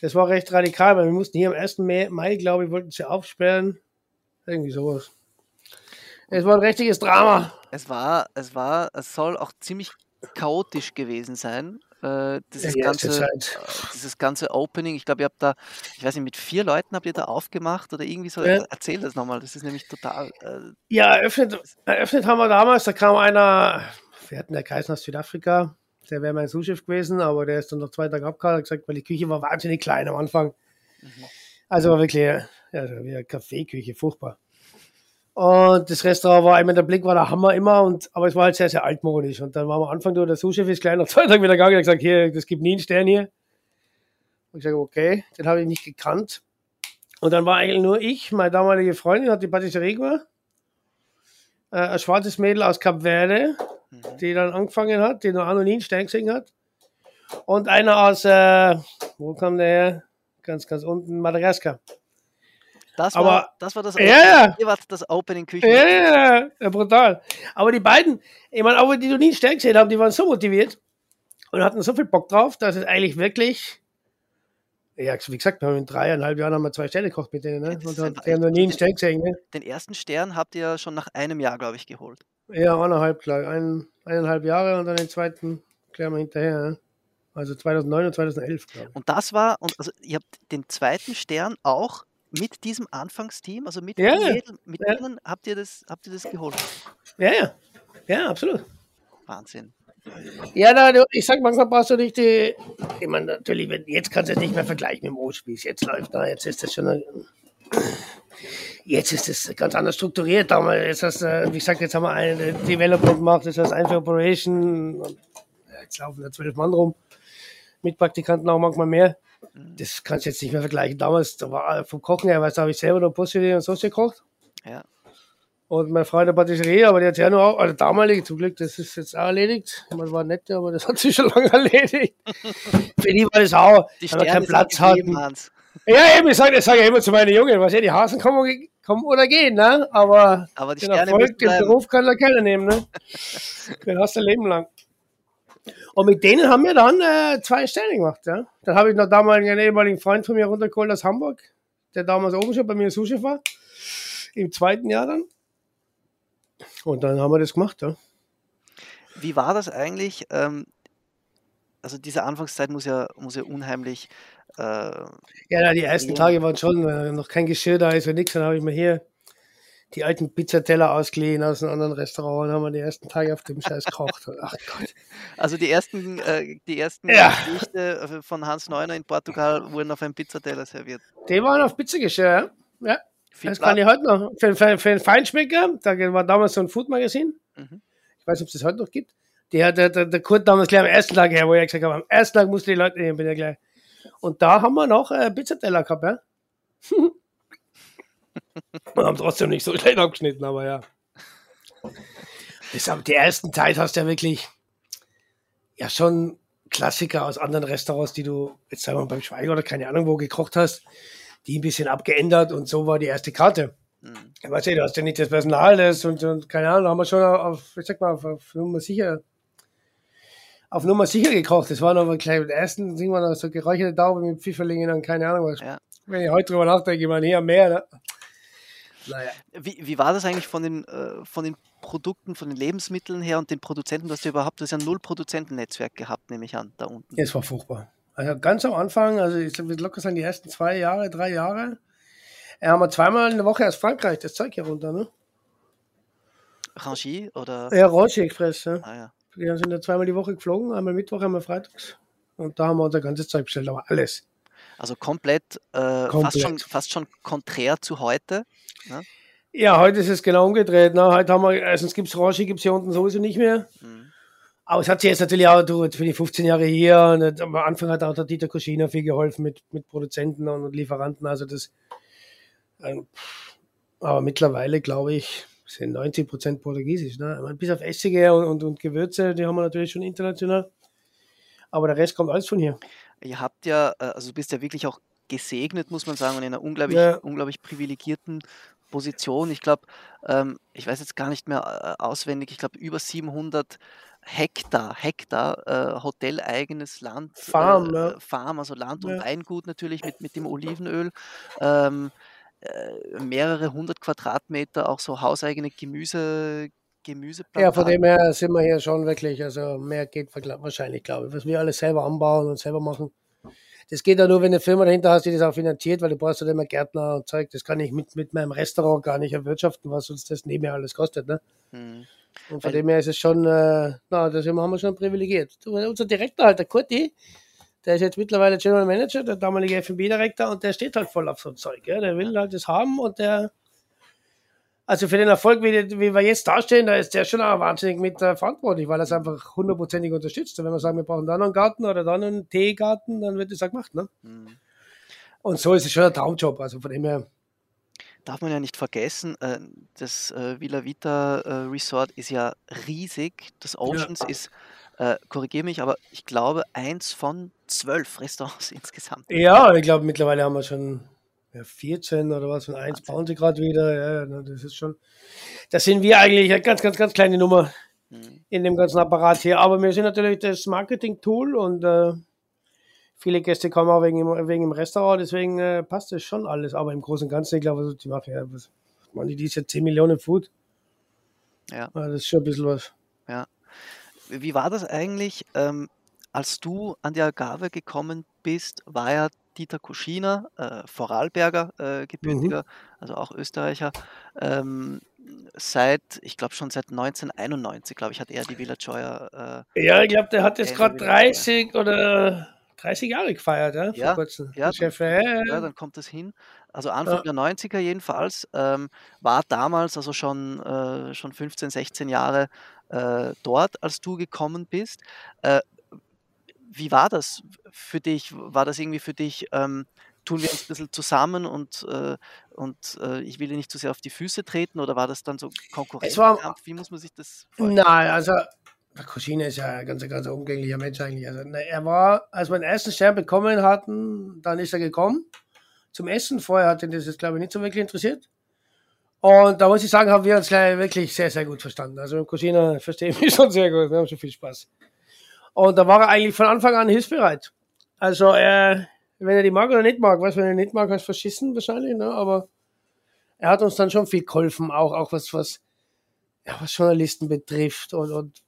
das war recht radikal, weil wir mussten hier am 1. Mai, glaube ich, wollten sie aufsperren. Irgendwie sowas. Es war ein richtiges Drama. Es war, es war, es soll auch ziemlich chaotisch gewesen sein. Äh, dieses, ja, ganze, dieses ganze Opening, ich glaube, ihr habt da, ich weiß nicht, mit vier Leuten habt ihr da aufgemacht oder irgendwie so. Ja. Erzähl das nochmal, das ist nämlich total. Äh, ja, eröffnet, eröffnet haben wir damals, da kam einer, wir hatten der Kaiser aus Südafrika, der wäre mein Sous-Chef gewesen, aber der ist dann noch zwei Tage abgehauen, hat gesagt, weil die Küche war wahnsinnig klein am Anfang. Mhm. Also war wirklich, ja, wie eine Kaffeeküche, furchtbar. Und das Restaurant war immer, der Blick war der Hammer immer, und, aber es war halt sehr, sehr altmodisch. Und dann war am Anfang, du, der Sous-Chef ist gleich nach zwei Tagen wieder gegangen und gesagt, hier, das gibt nie einen Stern hier. Und ich sage, okay, den habe ich nicht gekannt. Und dann war eigentlich nur ich, meine damalige Freundin, hat die Patisserie gemacht. Äh, ein schwarzes Mädel aus Kap Verde, mhm. die dann angefangen hat, die noch anonym Stern gesehen hat. Und einer aus, äh, wo kam der her? Ganz, ganz unten, Madagaskar. Das war, aber, das, war das, ja, Opening, das Opening Küchen. Ja, ja, ja, brutal. Aber die beiden, ich meine, auch die du nie stärker gesehen haben, die waren so motiviert und hatten so viel Bock drauf, dass es eigentlich wirklich, ja, wie gesagt, wir haben in dreieinhalb Jahren haben wir zwei Sterne gekocht mit denen, ne? Und die haben noch nie einen Stern gesehen, ne? Den ersten Stern habt ihr schon nach einem Jahr, glaube ich, geholt. Ja, eineinhalb, klar. Ein, eineinhalb Jahre und dann den zweiten klären wir hinterher, ne? Also 2009 und 2011, glaube ich. Und das war, und also ihr habt den zweiten Stern auch mit diesem Anfangsteam, also mit, ja, jedem, mit ja. ihnen, habt ihr, das, habt ihr das geholt? Ja, ja. Ja, absolut. Wahnsinn. Ja, na, ich sag, manchmal brauchst du nicht die. Ich meine, natürlich, wenn, jetzt kannst du es nicht mehr vergleichen mit dem Rohspieß. Jetzt läuft da, jetzt ist das schon. Jetzt ist es ganz anders strukturiert. Damals, jetzt hast du, wie gesagt, jetzt haben wir eine Development gemacht, das heißt einfach Operation. Und jetzt laufen da zwölf Mann rum. Mit Praktikanten auch manchmal mehr. Das kannst du jetzt nicht mehr vergleichen. Damals, da war vom Kochen her, weißt du, habe ich selber noch Postfilet und Sauce gekocht. Ja. Und meine Frau in der Patisserie, aber die hat ja nur auch, also damalig, zum Glück, das ist jetzt auch erledigt. Man war nett, aber das hat sich schon lange erledigt. Für die war das auch, die weil wir keinen Platz hatten. Hans. Ja, eben, ich sage das sag immer zu meinen Jungen, was ja, die Hasen kommen, kommen oder gehen, ne? Aber, aber die den Erfolg, den Beruf kann da keiner nehmen, ne? den hast du Leben lang. Und mit denen haben wir dann äh, zwei Sterne gemacht. Ja. Dann habe ich noch damals einen ehemaligen Freund von mir runtergeholt aus Hamburg, der damals oben schon bei mir Sushi war. Im zweiten Jahr dann. Und dann haben wir das gemacht. Ja. Wie war das eigentlich? Ähm, also diese Anfangszeit muss ja, muss ja unheimlich. Äh, ja, die ersten Tage waren schon äh, noch kein Geschirr da ist und nichts. Dann habe ich mir hier die alten Pizzateller ausgeliehen aus einem anderen Restaurant und haben wir die ersten Tage auf dem Scheiß gekocht. Ach Gott. Also die ersten, äh, die ersten ja. Gerichte von Hans Neuner in Portugal wurden auf einem Pizzateller serviert. Die waren auf Pizzageschirr, ja. ja. das kann ich heute noch. Für, für, für einen Feinschmecker, da war damals so ein Food-Magazin. Mhm. Ich weiß nicht, ob es das heute noch gibt. Hat der, der, der Kurt damals gleich am ersten Tag her, wo ich gesagt habe, am ersten Tag musste die Leute nehmen, bin ja gleich. Und da haben wir noch äh, Pizzateller gehabt, ja. Wir haben trotzdem nicht so schlecht abgeschnitten, aber ja. Deshalb, die ersten Zeit hast du ja wirklich ja schon Klassiker aus anderen Restaurants, die du jetzt sagen wir mal beim Schweiger oder keine Ahnung wo gekocht hast, die ein bisschen abgeändert und so war die erste Karte. Mhm. Weißt du, du hast ja nicht das Personal, das und, und keine Ahnung, da haben wir schon auf, ich sag mal, auf, auf Nummer sicher, auf Nummer sicher gekocht. Das war noch gleich mit ersten Ding war noch so geräucherte Taube mit Pfifferlingen und keine Ahnung was. Ja. Wenn ich heute drüber nachdenke, ich meine, hier mehr, ne? Naja. Wie, wie war das eigentlich von den, äh, von den Produkten, von den Lebensmitteln her und den Produzenten? Du hast ja überhaupt, das ja ein Null-Produzentennetzwerk gehabt, nehme ich an, da unten. Es war furchtbar. Also ganz am Anfang, also ich würde locker sagen, die ersten zwei Jahre, drei Jahre, äh, haben wir zweimal in der Woche aus Frankreich das Zeug hier runter, ne? Rangie oder? Ja, Rangie Express, ja. Ah, ja. Wir sind ja zweimal die Woche geflogen, einmal Mittwoch, einmal freitags. Und da haben wir unser ganzes Zeug bestellt, aber alles. Also komplett, äh, komplett. Fast, schon, fast schon konträr zu heute. Ne? Ja, heute ist es genau umgedreht. Ne? Heute haben wir, erstens gibt es Rangie, gibt es hier unten sowieso nicht mehr. Mhm. Aber es hat sich jetzt natürlich auch, du, jetzt bin ich 15 Jahre hier und am Anfang hat auch der Dieter Kuschina viel geholfen mit, mit Produzenten und Lieferanten. Also das, ähm, aber mittlerweile glaube ich, sind 90 Prozent Portugiesisch. Ne? Bis auf Essige und, und, und, Gewürze, die haben wir natürlich schon international. Aber der Rest kommt alles von hier. Ihr habt ja, äh, also du bist ja wirklich auch gesegnet, muss man sagen, und in einer unglaublich, ja. unglaublich privilegierten Position. Ich glaube, ähm, ich weiß jetzt gar nicht mehr äh, auswendig, ich glaube über 700 Hektar, Hektar äh, hoteleigenes Land, Farm, äh, ja. Farm, also Land und ja. Weingut natürlich mit, mit dem Olivenöl. Ähm, äh, mehrere hundert Quadratmeter, auch so hauseigene Gemüse, Gemüseplantagen. Ja, von dem her sind wir hier schon wirklich, also mehr geht wahrscheinlich, glaube ich, was wir alles selber anbauen und selber machen. Das geht ja nur, wenn eine Firma dahinter hast, die das auch finanziert, weil du brauchst halt immer Gärtner und Zeug. Das kann ich mit, mit meinem Restaurant gar nicht erwirtschaften, was uns das nebenher alles kostet. Ne? Mhm. Und von weil, dem her ist es schon, äh, na, das haben wir schon privilegiert. Unser Direktor halt, der Kurti, der ist jetzt mittlerweile General Manager, der damalige FB-Direktor, und der steht halt voll auf so ein Zeug. Ja? Der will halt das haben und der also für den Erfolg, wie, wie, wir jetzt dastehen, da ist der schon auch wahnsinnig mit äh, verantwortlich, weil er es einfach hundertprozentig unterstützt. Und wenn wir sagen, wir brauchen da noch einen Garten oder da noch einen Teegarten, dann wird das auch gemacht. Ne? Mhm. Und so ist es schon ein Traumjob. Also von dem her. Darf man ja nicht vergessen, äh, das äh, Villa Vita Resort ist ja riesig. Das Oceans ja. ist, korrigiere mich, aber ich glaube, eins von zwölf Restaurants insgesamt. Ja, ich glaube, mittlerweile haben wir schon ja, 14 oder was, und eins bauen sie gerade wieder. Ja, das ist schon, das sind wir eigentlich eine ganz, ganz, ganz kleine Nummer mhm. in dem ganzen Apparat hier. Aber wir sind natürlich das Marketing-Tool und äh, viele Gäste kommen auch wegen, wegen dem Restaurant, deswegen äh, passt das schon alles. Aber im Großen und Ganzen, ich glaube, die machen ja, was, man, die ist ja 10 Millionen Food. Ja. Das ist schon ein bisschen was. Ja. Wie war das eigentlich, ähm, als du an die Agave gekommen bist, war ja Dieter Kuschiner, äh, Vorarlberger äh, gebürtiger, mhm. also auch Österreicher, ähm, seit, ich glaube schon seit 1991, glaube ich, hat er die Villa Joya. Äh, ja, ich glaube, der hat jetzt gerade 30 oder 30 Jahre gefeiert, ja, ja vor kurzem. Ja, Chef, dann, ja, dann kommt das hin. Also Anfang ja. der 90er jedenfalls, ähm, war damals also schon, äh, schon 15, 16 Jahre äh, dort, als du gekommen bist. Äh, wie war das für dich? War das irgendwie für dich, ähm, tun wir uns ein bisschen zusammen und, äh, und äh, ich will dir nicht zu sehr auf die Füße treten oder war das dann so Konkurrenzkampf? Wie muss man sich das vorstellen? Nein, also der Cousine ist ja ein ganz, ganz umgänglicher Mensch eigentlich. Also, er war, als wir den ersten Stern bekommen hatten, dann ist er gekommen zum Essen. Vorher hat ihn das jetzt, glaube ich, nicht so wirklich interessiert. Und da muss ich sagen, haben wir uns wirklich sehr, sehr gut verstanden. Also mit Cousine verstehen wir schon sehr gut. Wir haben schon viel Spaß. Und da war er eigentlich von Anfang an hilfsbereit. Also er, wenn er die mag oder nicht mag, was, wenn er nicht mag, du verschissen wahrscheinlich, ne? aber er hat uns dann schon viel geholfen, auch, auch was, was, ja, was Journalisten betrifft und, und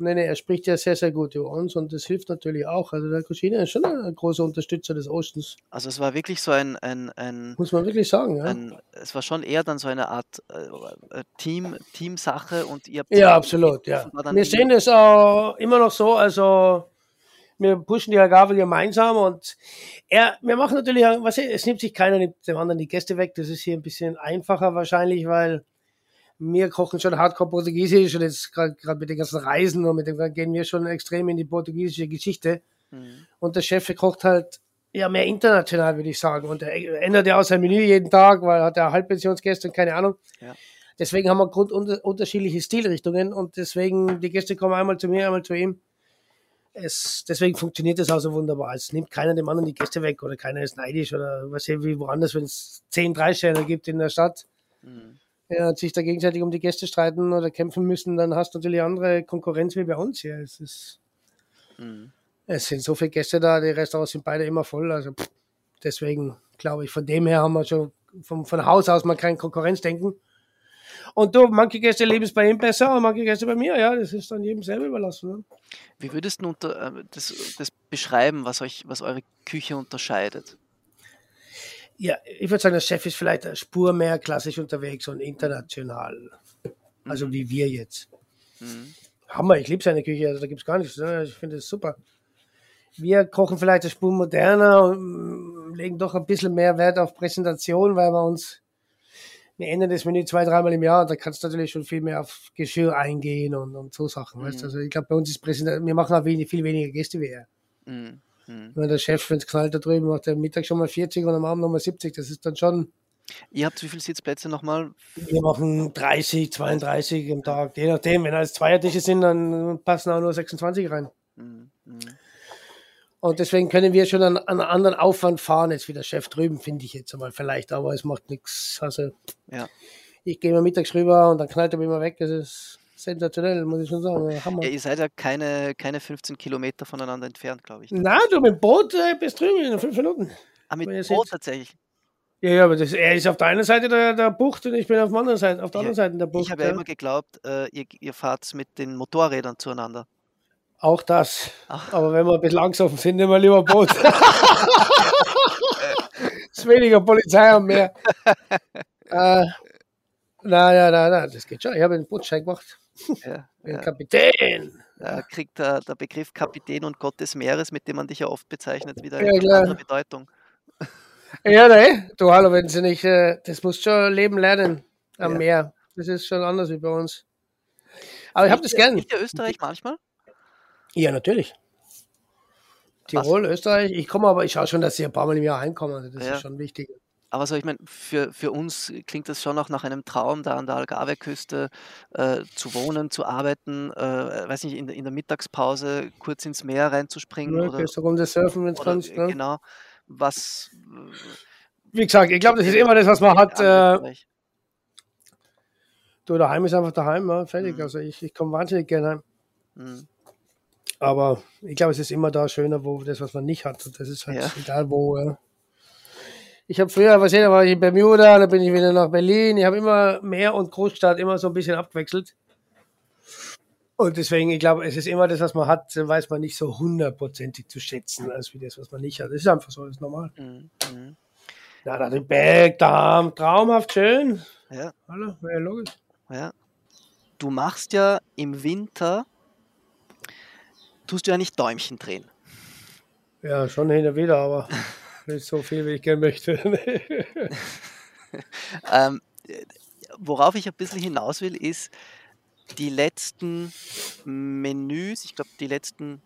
Nee, nee, er spricht ja sehr, sehr gut über uns und das hilft natürlich auch. Also der Kuschina ist schon ein großer Unterstützer des Ostens. Also es war wirklich so ein, ein, ein muss man wirklich sagen, ja. Ein, es war schon eher dann so eine Art äh, Team, Teamsache und ihr ja absolut, ja. Wir sehen das auch immer noch so, also wir pushen die Agave gemeinsam und er, wir machen natürlich, was, es nimmt sich keiner dem anderen die Gäste weg. Das ist hier ein bisschen einfacher wahrscheinlich, weil wir kochen schon hardcore Portugiesisch und jetzt gerade mit den ganzen Reisen und mit dem gehen wir schon extrem in die portugiesische Geschichte. Mhm. Und der Chef kocht halt ja mehr international, würde ich sagen. Und er ändert ja auch sein Menü jeden Tag, weil er hat ja Halbpensionsgäste und keine Ahnung. Ja. Deswegen haben wir Grund unter, unterschiedliche Stilrichtungen und deswegen die Gäste kommen einmal zu mir, einmal zu ihm. Es, deswegen funktioniert das auch so wunderbar. Es nimmt keiner dem anderen die Gäste weg oder keiner ist neidisch oder was wie woanders, wenn es zehn Dreisterne gibt in der Stadt. Mhm ja, sich da gegenseitig um die Gäste streiten oder kämpfen müssen, dann hast du natürlich andere Konkurrenz wie bei uns hier. Es, ist, mhm. es sind so viele Gäste da, die Restaurants sind beide immer voll. Also pff, deswegen glaube ich, von dem her haben wir schon vom, von Haus aus mal kein Konkurrenzdenken. Und du, manche Gäste leben es bei ihm besser und manche Gäste bei mir. Ja, das ist dann jedem selber überlassen. Ne? Wie würdest du unter, äh, das, das beschreiben, was euch, was eure Küche unterscheidet? Ja, ich würde sagen, der Chef ist vielleicht eine Spur mehr klassisch unterwegs und international. Also mhm. wie wir jetzt. Mhm. Hammer, ich liebe seine Küche, also da gibt es gar nichts. Ne? Ich finde es super. Wir kochen vielleicht eine Spur moderner und mm, legen doch ein bisschen mehr Wert auf Präsentation, weil wir uns wir ändern das Menü zwei, dreimal im Jahr, da kannst du natürlich schon viel mehr auf Geschirr eingehen und, und so Sachen. Mhm. Weißt? Also ich glaube, bei uns ist Präsentation, wir machen auch wenig, viel weniger Gäste wie er. Mhm. Mhm. Wenn der Chef, wenn es knallt da drüben, macht der Mittag schon mal 40 und am Abend nochmal 70. Das ist dann schon. Ihr habt wie viele Sitzplätze nochmal? Wir machen 30, 32 am Tag. Je nachdem, wenn alles Zweiertische sind, dann passen auch nur 26 rein. Mhm. Und deswegen können wir schon einen, einen, anderen Aufwand fahren, jetzt wie der Chef drüben, finde ich jetzt einmal vielleicht, aber es macht nichts. Also ja. ich gehe mal mittags rüber und dann knallt er mich immer weg. Das ist sensationell, muss ich schon sagen. Hammer. Ja, ihr seid ja keine, keine 15 Kilometer voneinander entfernt, glaube ich. Nein, du mit dem Boot äh, bist drüben in fünf Minuten. Ah, mit dem Boot tatsächlich? Ja, ja, aber das, er ist auf der einen Seite der, der Bucht und ich bin auf der anderen Seite, auf der ja, anderen Seite der Bucht. Ich habe ja immer geglaubt, äh, ihr, ihr fahrt mit den Motorrädern zueinander. Auch das. Ach. Aber wenn wir ein bisschen langsam sind, nehmen wir lieber Boot. ist weniger Polizei und mehr. äh, nein, nein, nein, nein, das geht schon. Ich habe einen Bootschein gemacht. Ja, ja. Kapitän. Da kriegt der, der Begriff Kapitän und Gott des Meeres, mit dem man dich ja oft bezeichnet, wieder ja, eine andere Bedeutung. Ja, ne? Du, hallo, wenn sie nicht, äh, das musst du schon leben lernen am ja. Meer. Das ist schon anders wie bei uns. Aber ich habe das gern. Gibt ihr Österreich manchmal? Ja, natürlich. Tirol, Was? Österreich. Ich komme aber, ich schaue schon, dass sie ein paar Mal im Jahr reinkommen. Also das ja. ist schon wichtig. Aber so, ich meine, für, für uns klingt das schon auch nach einem Traum, da an der Algarve-Küste äh, zu wohnen, zu arbeiten, äh, weiß nicht, in, in der Mittagspause kurz ins Meer reinzuspringen. Ja, oder, eine Runde surfen, wenn es kannst. Ne? Genau. Was. Wie gesagt, ich glaube, das ist immer das, was man hat. Äh, du, daheim ist einfach daheim, ja, fertig. Mhm. Also ich, ich komme wahnsinnig gerne heim. Mhm. Aber ich glaube, es ist immer da schöner, wo das, was man nicht hat. Das ist halt ja. egal wo. Ja. Ich habe früher, was war ich in Bermuda, dann bin ich wieder nach Berlin. Ich habe immer Meer und Großstadt immer so ein bisschen abgewechselt. Und deswegen, ich glaube, es ist immer das, was man hat, weiß man nicht so hundertprozentig zu schätzen, als wie das, was man nicht hat. Das ist einfach so, das ist normal. Mhm. mhm. Ja, da den Berg, da, traumhaft schön. Ja. Hallo, ja, logisch. Ja. Du machst ja im Winter tust du ja nicht Däumchen drehen. Ja, schon hin und wieder, aber nicht so viel, wie ich gerne möchte. ähm, worauf ich ein bisschen hinaus will, ist die letzten Menüs, ich glaube, die letzten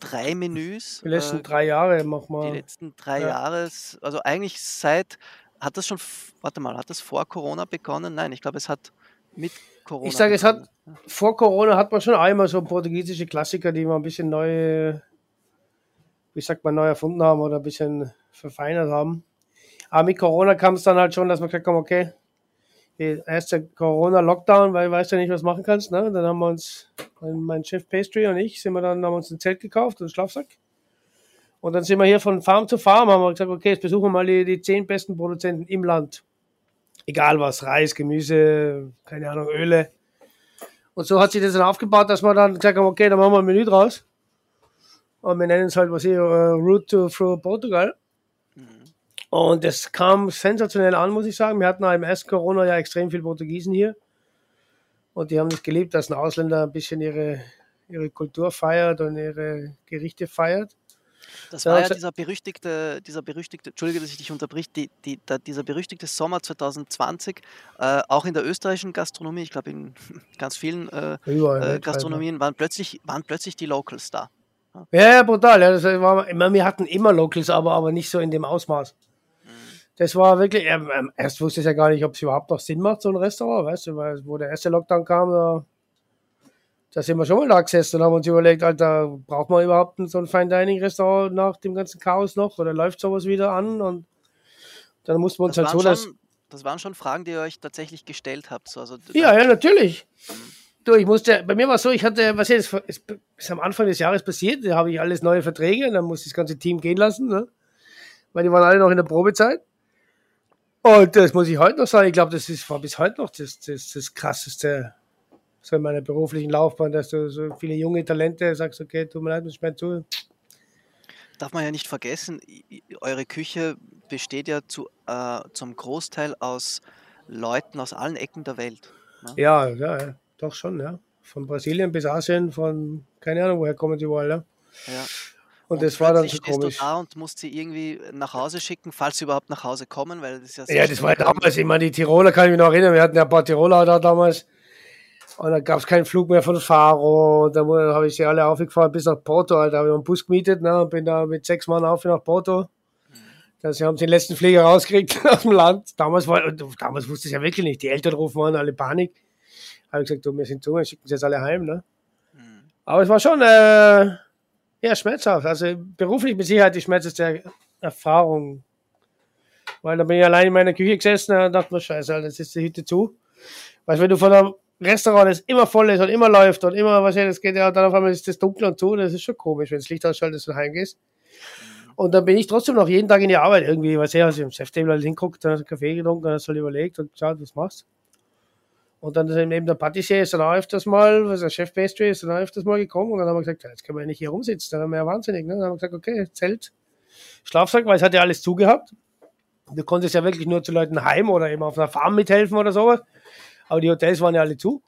drei Menüs. Die letzten äh, drei Jahre, mach mal. Die letzten drei ja. Jahre, also eigentlich seit, hat das schon, warte mal, hat das vor Corona begonnen? Nein, ich glaube, es hat mit Corona. Ich sage, es hat vor Corona hat man schon einmal so portugiesische Klassiker, die man ein bisschen neu, wie sagt man, neu erfunden haben oder ein bisschen verfeinert haben. Aber mit Corona kam es dann halt schon, dass man gesagt haben, okay, erst der Corona-Lockdown, weil weißt ja nicht, was machen kannst. Ne? Dann haben wir uns, mein Chef Pastry und ich, sind wir dann, haben uns ein Zelt gekauft und einen Schlafsack. Und dann sind wir hier von Farm zu Farm, haben wir gesagt, okay, jetzt besuchen wir mal die, die zehn besten Produzenten im Land egal was, Reis, Gemüse, keine Ahnung, Öle. Und so hat sich das dann aufgebaut, dass wir dann gesagt haben, okay, dann machen wir ein Menü draus. Und wir nennen es halt, was ich, uh, Route to through Portugal. Mhm. Und das kam sensationell an, muss ich sagen. Wir hatten im ersten Corona ja extrem viele Portugiesen hier. Und die haben das geliebt, dass ein Ausländer ein bisschen ihre, ihre Kultur feiert und ihre Gerichte feiert. Das war ja dieser berüchtigte, dieser berüchtigte, Entschuldige, dass ich dich unterbrich, die, die, da, dieser berüchtigte Sommer 2020, äh, auch in der österreichischen Gastronomie, ich glaube in ganz vielen äh, äh, Gastronomien, waren plötzlich, waren plötzlich die Locals da. Ja, ja brutal. Ja, das war, wir hatten immer Locals, aber, aber nicht so in dem Ausmaß. Mhm. Das war wirklich, ähm, erst wusste ich ja gar nicht, ob es überhaupt noch Sinn macht, so ein Restaurant, weißt du, weil wo der erste Lockdown kam, da da sind wir schon mal da gesessen und haben uns überlegt, Alter, braucht man überhaupt so ein Fine Dining Restaurant nach dem ganzen Chaos noch oder läuft sowas wieder an? Und dann mussten wir uns das halt so, schon, das waren schon Fragen, die ihr euch tatsächlich gestellt habt. So, also, ja, ja, natürlich. Mhm. Du, ich musste, bei mir war es so, ich hatte, was jetzt ist, ist am Anfang des Jahres passiert, da habe ich alles neue Verträge, und dann musste ich das ganze Team gehen lassen, ne? weil die waren alle noch in der Probezeit. Und das muss ich heute noch sagen. Ich glaube, das ist, war bis heute noch das, das, das krasseste so in meiner beruflichen Laufbahn, dass du so viele junge Talente sagst, okay, tut mir leid, muss ich mir zu. Darf man ja nicht vergessen, eure Küche besteht ja zu, äh, zum Großteil aus Leuten aus allen Ecken der Welt. Ne? Ja, ja, doch schon, ja. Von Brasilien bis Asien, von keine Ahnung, woher kommen die überall, ja. ja. Und, und das war dann so komisch. Du da und musst sie irgendwie nach Hause schicken, falls sie überhaupt nach Hause kommen, weil das ja Ja, das war damals, ich meine, die Tiroler kann ich mich noch erinnern, wir hatten ja ein paar Tiroler da damals. Und dann gab es keinen Flug mehr von Faro. Und dann habe ich sie alle aufgefahren bis nach Porto. Da habe ich einen Bus gemietet ne, und bin da mit sechs Mann auf nach Porto. Sie haben den letzten Flieger rausgekriegt aus dem Land. Damals, war, damals wusste ich ja wirklich nicht. Die Eltern rufen an, alle Panik. Habe ich gesagt, du, wir sind zu, wir schicken sie jetzt alle heim. Ne? Mhm. Aber es war schon äh, ja, schmerzhaft. Also beruflich mit Sicherheit die schmerzhafte Erfahrung. Weil da bin ich allein in meiner Küche gesessen und dachte mir, scheiße, jetzt ist die Hütte zu. Weil wenn du von einem Restaurant, das immer voll ist und immer läuft und immer, was das geht ja, dann auf einmal ist das dunkel und zu, das ist schon komisch, wenn das Licht ausschaltet und heimgehst. Und dann bin ich trotzdem noch jeden Tag in die Arbeit irgendwie, was ja, also im Cheftable halt hinguckt, dann hat einen Kaffee getrunken, dann hast du überlegt und geschaut, was machst. Und dann neben der Patissier ist dann auch öfters mal, was der Chef Pastry ist, dann auch öfters mal gekommen und dann haben wir gesagt, jetzt können wir ja nicht hier rumsitzen, dann haben wir ja wahnsinnig. Ne? Dann haben wir gesagt, okay, Zelt, Schlafsack, weil es hat ja alles zugehabt. Du konntest ja wirklich nur zu Leuten heim oder eben auf einer Farm mithelfen oder sowas. Aber die Hotels waren ja alle zu.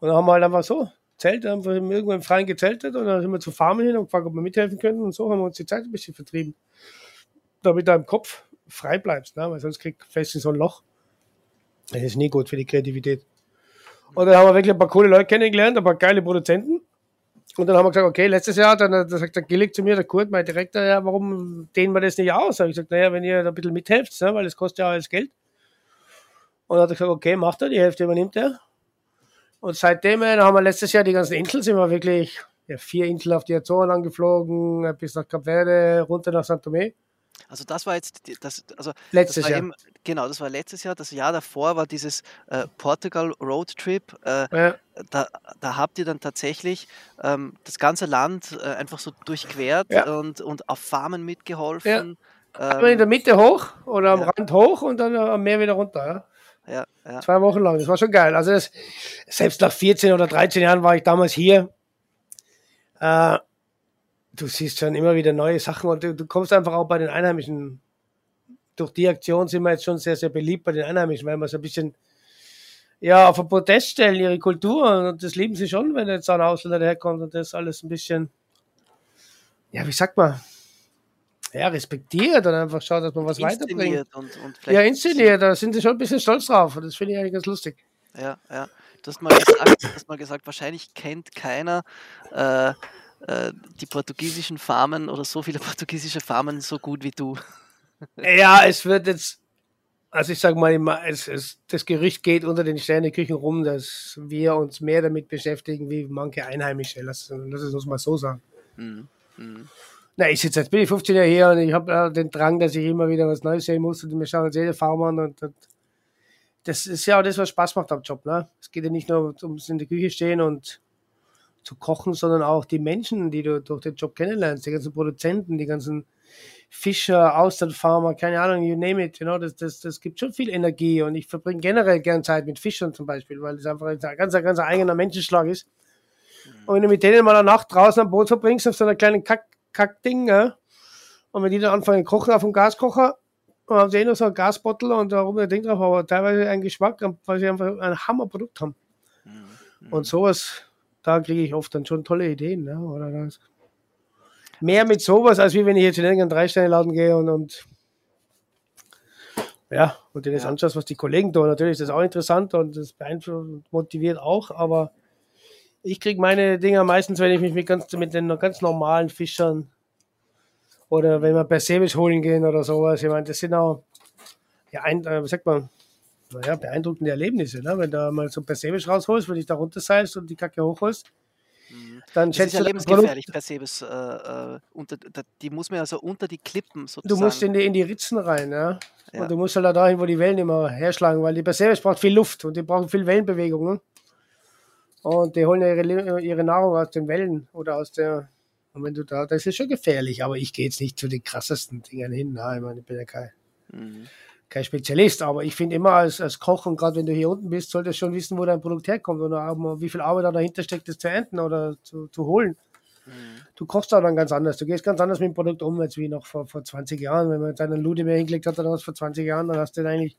Und dann haben wir halt einfach so Zelt, einfach irgendwo im Freien gezeltet und dann sind wir zu Farmen hin und gefragt, ob wir mithelfen können und so haben wir uns die Zeit ein bisschen vertrieben. Damit du im Kopf frei bleibst, ne? weil sonst kriegst du fest in so ein Loch. Das ist nie gut für die Kreativität. Und dann haben wir wirklich ein paar coole Leute kennengelernt, ein paar geile Produzenten. Und dann haben wir gesagt, okay, letztes Jahr, dann, sagt der Gillig zu mir, der Kurt, mein Direktor, ja, warum dehnen wir das nicht aus? Da habe ich gesagt, naja, wenn ihr da ein bisschen mithelft, ne, weil das kostet ja alles Geld. Und dann hat er gesagt, okay, macht er, die Hälfte übernimmt er. Und seitdem dann haben wir letztes Jahr die ganzen Inseln, sind wir wirklich ja, vier Inseln auf die Azoren angeflogen, bis nach Kap Verde, runter nach St. Tomé. Also das war jetzt das, also letztes das Jahr. Eben, genau, das war letztes Jahr. Das Jahr davor war dieses äh, Portugal Road Trip. Äh, ja. da, da habt ihr dann tatsächlich ähm, das ganze Land äh, einfach so durchquert ja. und, und auf Farmen mitgeholfen. Ja. Ähm, in der Mitte hoch oder am Rand hoch und dann am Meer wieder runter. Ja ja, ja. Zwei Wochen lang, das war schon geil. Also das, selbst nach 14 oder 13 Jahren war ich damals hier. Äh, du siehst schon immer wieder neue Sachen und du, du, kommst einfach auch bei den Einheimischen. Durch die Aktion sind wir jetzt schon sehr, sehr beliebt bei den Einheimischen, weil wir so ein bisschen ja, auf den Protest stellen, ihre Kultur und das lieben sie schon, wenn jetzt ein Ausländer daherkommt und das alles ein bisschen, ja, wie sagt man, ja, respektiert und einfach schaut, dass man was weiterbringt. Und, und ja, inszeniert, da sind sie schon ein bisschen stolz drauf und das finde ich eigentlich ganz lustig. Ja, ja. Du hast mal gesagt, du hast mal gesagt wahrscheinlich kennt keiner äh, äh, die portugiesischen Farmen oder so viele portugiesische Farmen so gut wie du. Ja, es wird jetzt, also ich sage mal, es, es, das Gerücht geht unter den Sterneküchen rum, dass wir uns mehr damit beschäftigen wie manche Einheimische. Lass, lass es uns mal so sagen. Mhm. Mhm. Na, ich sitze jetzt bin ich 15 Jahre hier und ich habe äh, den Drang, dass ich immer wieder was Neues sehen muss und wir schauen uns jede Farm an und, und, das ist ja auch das, was Spaß macht am Job. Ne? Es geht ja nicht nur ums in der Küche stehen und zu kochen, sondern auch die Menschen, die du durch den Job kennenlernst, die ganzen Produzenten, die ganzen Fischer, Austernfarmer, keine Ahnung, you name it, you know, das, das, das gibt schon viel Energie und ich verbringe generell gern Zeit mit Fischern zum Beispiel, weil es einfach ein ganz, ganz eigener Menschenschlag ist. Und wenn du mit denen mal eine Nacht draußen am Boot verbringst, auf so einer kleinen Kack Kackding, ja. Und wenn die dann anfangen zu kochen auf dem Gaskocher, dann haben sie eh noch so ein Gasbottle und da oben ein Ding drauf, aber teilweise einen Geschmack, weil sie einfach ein Hammerprodukt haben. Mhm. Und sowas, da kriege ich oft dann schon tolle Ideen. Ne? Oder das. Mehr mit sowas, als wie wenn ich jetzt in irgendeinen Drei-Sterne-Laden gehe und, und ja, und dir das ja. anschaust, was die Kollegen tun. Natürlich ist das auch interessant und das beeinflusst und motiviert auch, aber ich kriege meine Dinger meistens, wenn ich mich mit, ganz, mit den ganz normalen Fischern oder wenn wir Persebisch holen gehen oder sowas. Ich meine, das sind auch, ja, ein, äh, wie sagt man, naja, beeindruckende Erlebnisse. Ne? Wenn du mal so Persebisch rausholst, wenn dich da runterseilst und die Kacke hochholst, mhm. dann schätzt du. Das ist ja lebensgefährlich, Persebis. Äh, äh, unter, die muss man also unter die Klippen sozusagen. Du musst in die, in die Ritzen rein, ja? ja. Und du musst halt da dahin, wo die Wellen immer herschlagen, weil die Persebisch braucht viel Luft und die brauchen viel Wellenbewegung. Ne? Und die holen ihre, ihre Nahrung aus den Wellen oder aus der. Und wenn du da, das ist schon gefährlich, aber ich gehe jetzt nicht zu den krassesten Dingen hin. Nein, ich meine, ich bin ja kein, mhm. Kein Spezialist, aber ich finde immer als, als Koch und gerade wenn du hier unten bist, solltest du schon wissen, wo dein Produkt herkommt oder auch wie viel Arbeit da dahinter steckt, das zu ernten oder zu, zu holen. Mhm. Du kochst da dann ganz anders. Du gehst ganz anders mit dem Produkt um, als wie noch vor, vor 20 Jahren. Wenn man jetzt einen Lude mehr hingelegt hat was vor 20 Jahren, dann hast du den eigentlich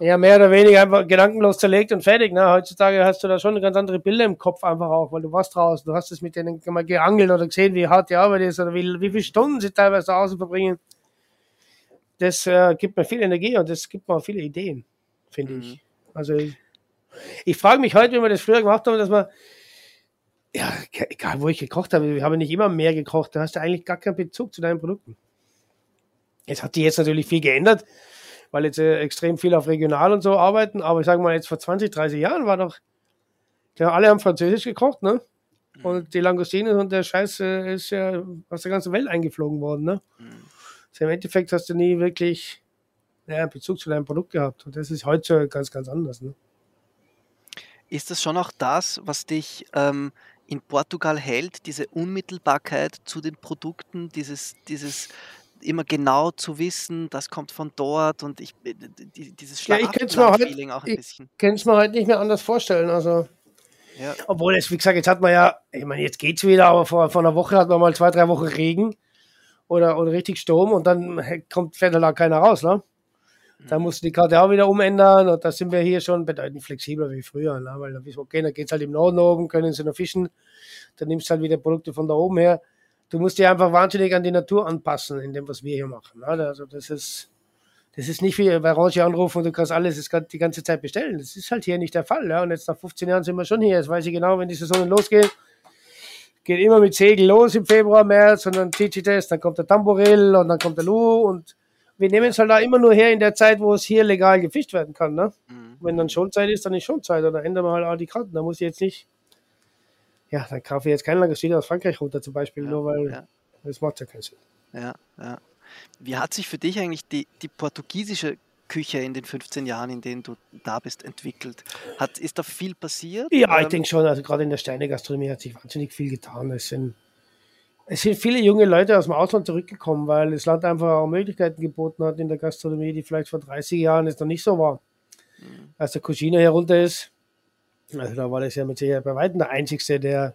ja, mehr oder weniger einfach gedankenlos zerlegt und fertig. Ne? Heutzutage hast du da schon ganz andere Bilder im Kopf einfach auch, weil du warst draußen, du hast es mit denen mal geangelt oder gesehen, wie hart die Arbeit ist oder wie, wie viele Stunden sie teilweise draußen verbringen. Das äh, gibt mir viel Energie und das gibt mir auch viele Ideen, finde mhm. ich. Also ich, ich frage mich heute, wie wir das früher gemacht haben, dass man ja, egal wo ich gekocht habe, ich habe nicht immer mehr gekocht, da hast du eigentlich gar keinen Bezug zu deinen Produkten. Es hat sich jetzt natürlich viel geändert weil jetzt äh, extrem viel auf regional und so arbeiten. Aber ich sage mal, jetzt vor 20, 30 Jahren war doch, ja, alle haben Französisch gekocht, ne? Mhm. Und die Langostine und der Scheiß äh, ist ja aus der ganzen Welt eingeflogen worden, ne? Mhm. Also Im Endeffekt hast du nie wirklich ja, einen Bezug zu deinem Produkt gehabt. Und das ist heute ganz, ganz anders, ne? Ist das schon auch das, was dich ähm, in Portugal hält, diese Unmittelbarkeit zu den Produkten, dieses, dieses immer genau zu wissen, das kommt von dort und ich äh, dieses ja, ich Feeling auch ein bisschen. Ich kann es mir halt nicht mehr anders vorstellen. Also ja. Obwohl es, wie gesagt, jetzt hat man ja, ich meine, jetzt geht es wieder, aber vor, vor einer Woche hat man mal zwei, drei Wochen Regen oder, oder richtig Sturm und dann kommt, fährt da keiner raus, ne? Da mhm. musst du die Karte auch wieder umändern und da sind wir hier schon bedeutend flexibler wie früher, ne? weil dann wir, okay, dann geht es halt im Norden oben, können sie noch fischen, dann nimmst du halt wieder Produkte von da oben her du musst dich einfach wahnsinnig an die Natur anpassen, in dem, was wir hier machen. Also das ist, das ist nicht wie bei Orange anrufen und du kannst alles die ganze Zeit bestellen. Das ist halt hier nicht der Fall. Ja? Und jetzt nach 15 Jahren sind wir schon hier. Jetzt weiß ich genau, wenn die Saison losgeht, geht immer mit Segel los im Februar, März und dann das, dann kommt der Tamboril und dann kommt der Lu und wir nehmen es halt da immer nur her in der Zeit, wo es hier legal gefischt werden kann. Ne? Mhm. Wenn dann Schonzeit ist, dann ist Schonzeit oder ändern wir halt all die Karten. Da muss ich jetzt nicht ja, dann kaufe ich jetzt keinen Langostino aus Frankreich runter zum Beispiel, ja, nur weil ja. das macht ja keinen Sinn. Ja, ja. Wie hat sich für dich eigentlich die, die portugiesische Küche in den 15 Jahren, in denen du da bist, entwickelt? Hat, ist da viel passiert? Ja, ich ähm, denke schon. Also gerade in der Steine-Gastronomie hat sich wahnsinnig viel getan. Es sind, es sind viele junge Leute aus dem Ausland zurückgekommen, weil das Land einfach auch Möglichkeiten geboten hat in der Gastronomie, die vielleicht vor 30 Jahren jetzt noch nicht so war. Mhm. Als der Cucina herunter ist, also da war das ja mit Sicherheit bei weitem der Einzige, der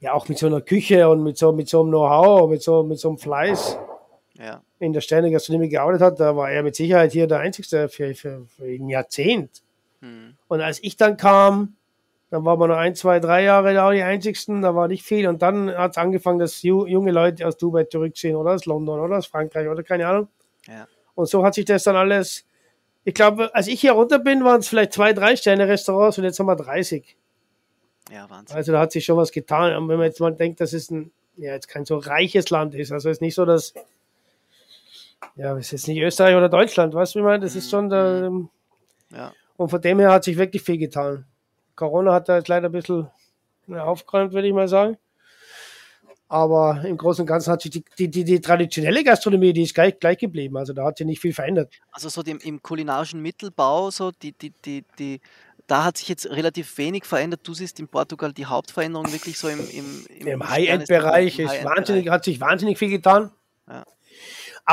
ja auch mit so einer Küche und mit so, mit so einem Know-how, mit so, mit so einem Fleiß ja. In der Sterne-Gastronomie gearbeitet hat. Da war er mit Sicherheit hier der Einzige für, für, für ein Jahrzehnt. Hm. Und als ich dann kam, dann waren wir noch ein, zwei, drei Jahre da die Einzigsten, da war nicht viel. Und dann hat es angefangen, dass junge Leute aus Dubai zurückziehen oder aus London oder aus Frankreich oder keine Ahnung. Ja. Und so hat sich das dann alles ich glaube, als ich hier runter bin, waren es vielleicht zwei, drei Sterne-Restaurants und jetzt haben wir 30. Ja, Wahnsinn. Also da hat sich schon was getan. Und wenn man jetzt mal denkt, dass es ein, ja, jetzt kein so reiches Land ist, also es ist nicht so, dass, ja, ist nicht Österreich oder Deutschland, weißt du, wie man, das ist schon der, mhm. ja. Und von dem her hat sich wirklich viel getan. Corona hat da jetzt leider ein bisschen aufgeräumt, würde ich mal sagen. Aber im Großen und Ganzen hat sich die, die, die, die traditionelle Gastronomie, die ist gleich, gleich geblieben. Also da hat sich nicht viel verändert. Also so dem, im kulinarischen Mittelbau, so die, die, die, die, da hat sich jetzt relativ wenig verändert. Du siehst in Portugal die Hauptveränderung wirklich so im, im, im, Im High-End-Bereich. High wahnsinnig, hat sich wahnsinnig viel getan. Ja.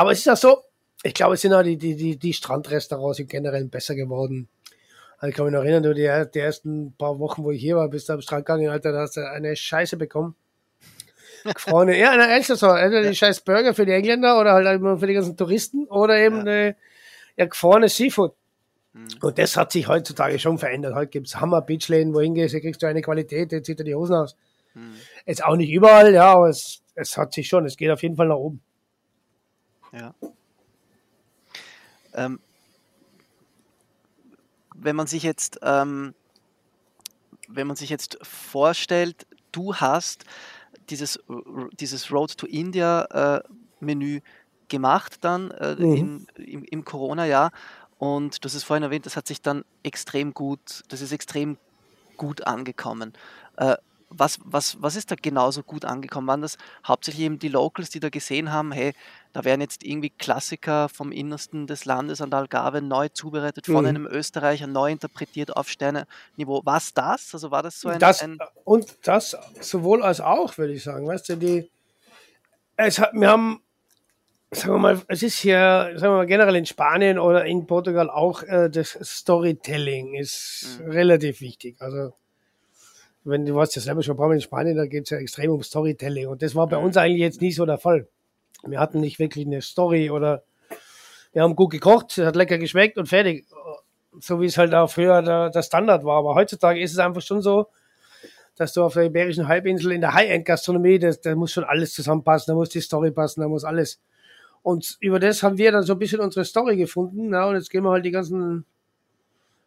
Aber es ist auch so, ich glaube, es sind auch die, die, die, die Strandrestaurants im Generellen besser geworden. Also ich kann mich noch erinnern, du, die, die ersten paar Wochen, wo ich hier war, bist du am Strand gegangen, Alter, da hast du eine Scheiße bekommen. Freunde, ja, na, echt so. Entweder die scheiß Burger für die Engländer oder halt immer für die ganzen Touristen oder eben ja, äh, ja gefrorene Seafood. Mhm. Und das hat sich heutzutage schon verändert. Heute gibt es Hammer Beachläden, wohin gehst, da kriegst du eine Qualität, jetzt zieht er die Hosen aus. Mhm. Jetzt auch nicht überall, ja, aber es, es hat sich schon, es geht auf jeden Fall nach oben. Ja. Ähm, wenn man sich jetzt, ähm, wenn man sich jetzt vorstellt, du hast dieses, dieses Road to India äh, Menü gemacht dann äh, mhm. in, im, im Corona-Jahr. Und du hast es vorhin erwähnt, das hat sich dann extrem gut, das ist extrem gut angekommen. Äh, was, was, was ist da genauso gut angekommen? Waren das hauptsächlich eben die Locals, die da gesehen haben, hey, da werden jetzt irgendwie Klassiker vom Innersten des Landes an der Algarve neu zubereitet von mhm. einem Österreicher, neu interpretiert auf Sterne-Niveau. War es das? Also war das so ein, das, ein Und das sowohl als auch, würde ich sagen. Weißt du, die, es hat, wir haben sagen wir mal, es ist hier, sagen wir mal, generell in Spanien oder in Portugal auch äh, das Storytelling ist mhm. relativ wichtig. Also wenn du warst ja selber schon ein paar Mal in Spanien, da geht es ja extrem um Storytelling. Und das war bei uns eigentlich jetzt nie so der Fall. Wir hatten nicht wirklich eine Story oder wir haben gut gekocht, es hat lecker geschmeckt und fertig. So wie es halt auch früher der, der Standard war. Aber heutzutage ist es einfach schon so, dass du auf der Iberischen Halbinsel in der High-End-Gastronomie, da muss schon alles zusammenpassen, da muss die Story passen, da muss alles. Und über das haben wir dann so ein bisschen unsere Story gefunden. Ja, und jetzt gehen wir halt die ganzen,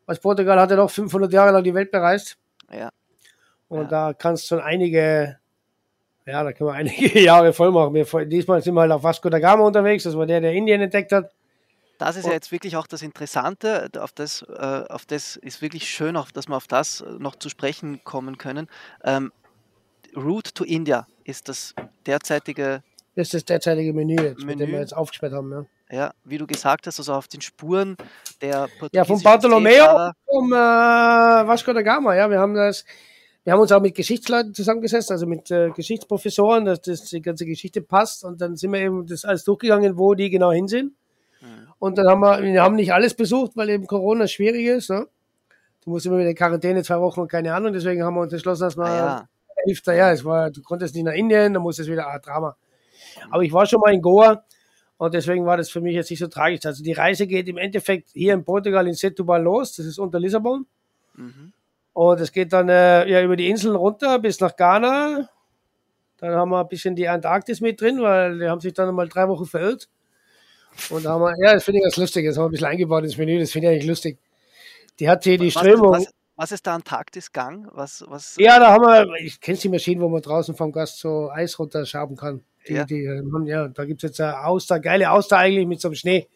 was Portugal hat ja noch 500 Jahre lang die Welt bereist. Ja. Und ja. da kannst du schon einige, ja, da können wir einige Jahre voll machen. Wir, diesmal sind wir halt auf Vasco da Gama unterwegs, das war der, der Indien entdeckt hat. Das ist ja jetzt wirklich auch das Interessante, auf das, äh, auf das ist wirklich schön, auch, dass wir auf das noch zu sprechen kommen können. Ähm, Route to India ist das derzeitige das ist das derzeitige Menü, jetzt, Menü. mit dem wir jetzt aufgesperrt haben. Ja. ja, wie du gesagt hast, also auf den Spuren der Ja, von Bartolomeo vom äh, Vasco da Gama. Ja, wir haben das, wir haben uns auch mit Geschichtsleuten zusammengesetzt, also mit äh, Geschichtsprofessoren, dass das die ganze Geschichte passt. Und dann sind wir eben das alles durchgegangen, wo die genau hin sind. Mhm. Und dann haben wir, wir haben nicht alles besucht, weil eben Corona schwierig ist. Ne? Du musst immer wieder in Quarantäne zwei Wochen und keine Ahnung. Deswegen haben wir uns entschlossen, dass wir ah, ja. ja, es war, du konntest nicht nach Indien, dann musstest wieder, ah, Drama. Aber ich war schon mal in Goa und deswegen war das für mich jetzt nicht so tragisch. Also die Reise geht im Endeffekt hier in Portugal in Setúbal los, das ist unter Lissabon. Mhm. Und es geht dann äh, ja, über die Inseln runter bis nach Ghana. Dann haben wir ein bisschen die Antarktis mit drin, weil die haben sich dann mal drei Wochen verirrt. Und da haben wir, ja, das finde ich ganz lustig. Das haben wir ein bisschen eingebaut ins Menü, das finde ich eigentlich lustig. Die hat hier die was, Strömung. Was, was ist der Antarktisgang? Was, was? Ja, da haben wir, ich kenne die Maschine, wo man draußen vom Gast so Eis runterschaben kann. Die, ja. Die, ähm, ja, da gibt es jetzt eine Auster, geile Auster eigentlich mit so einem Schnee.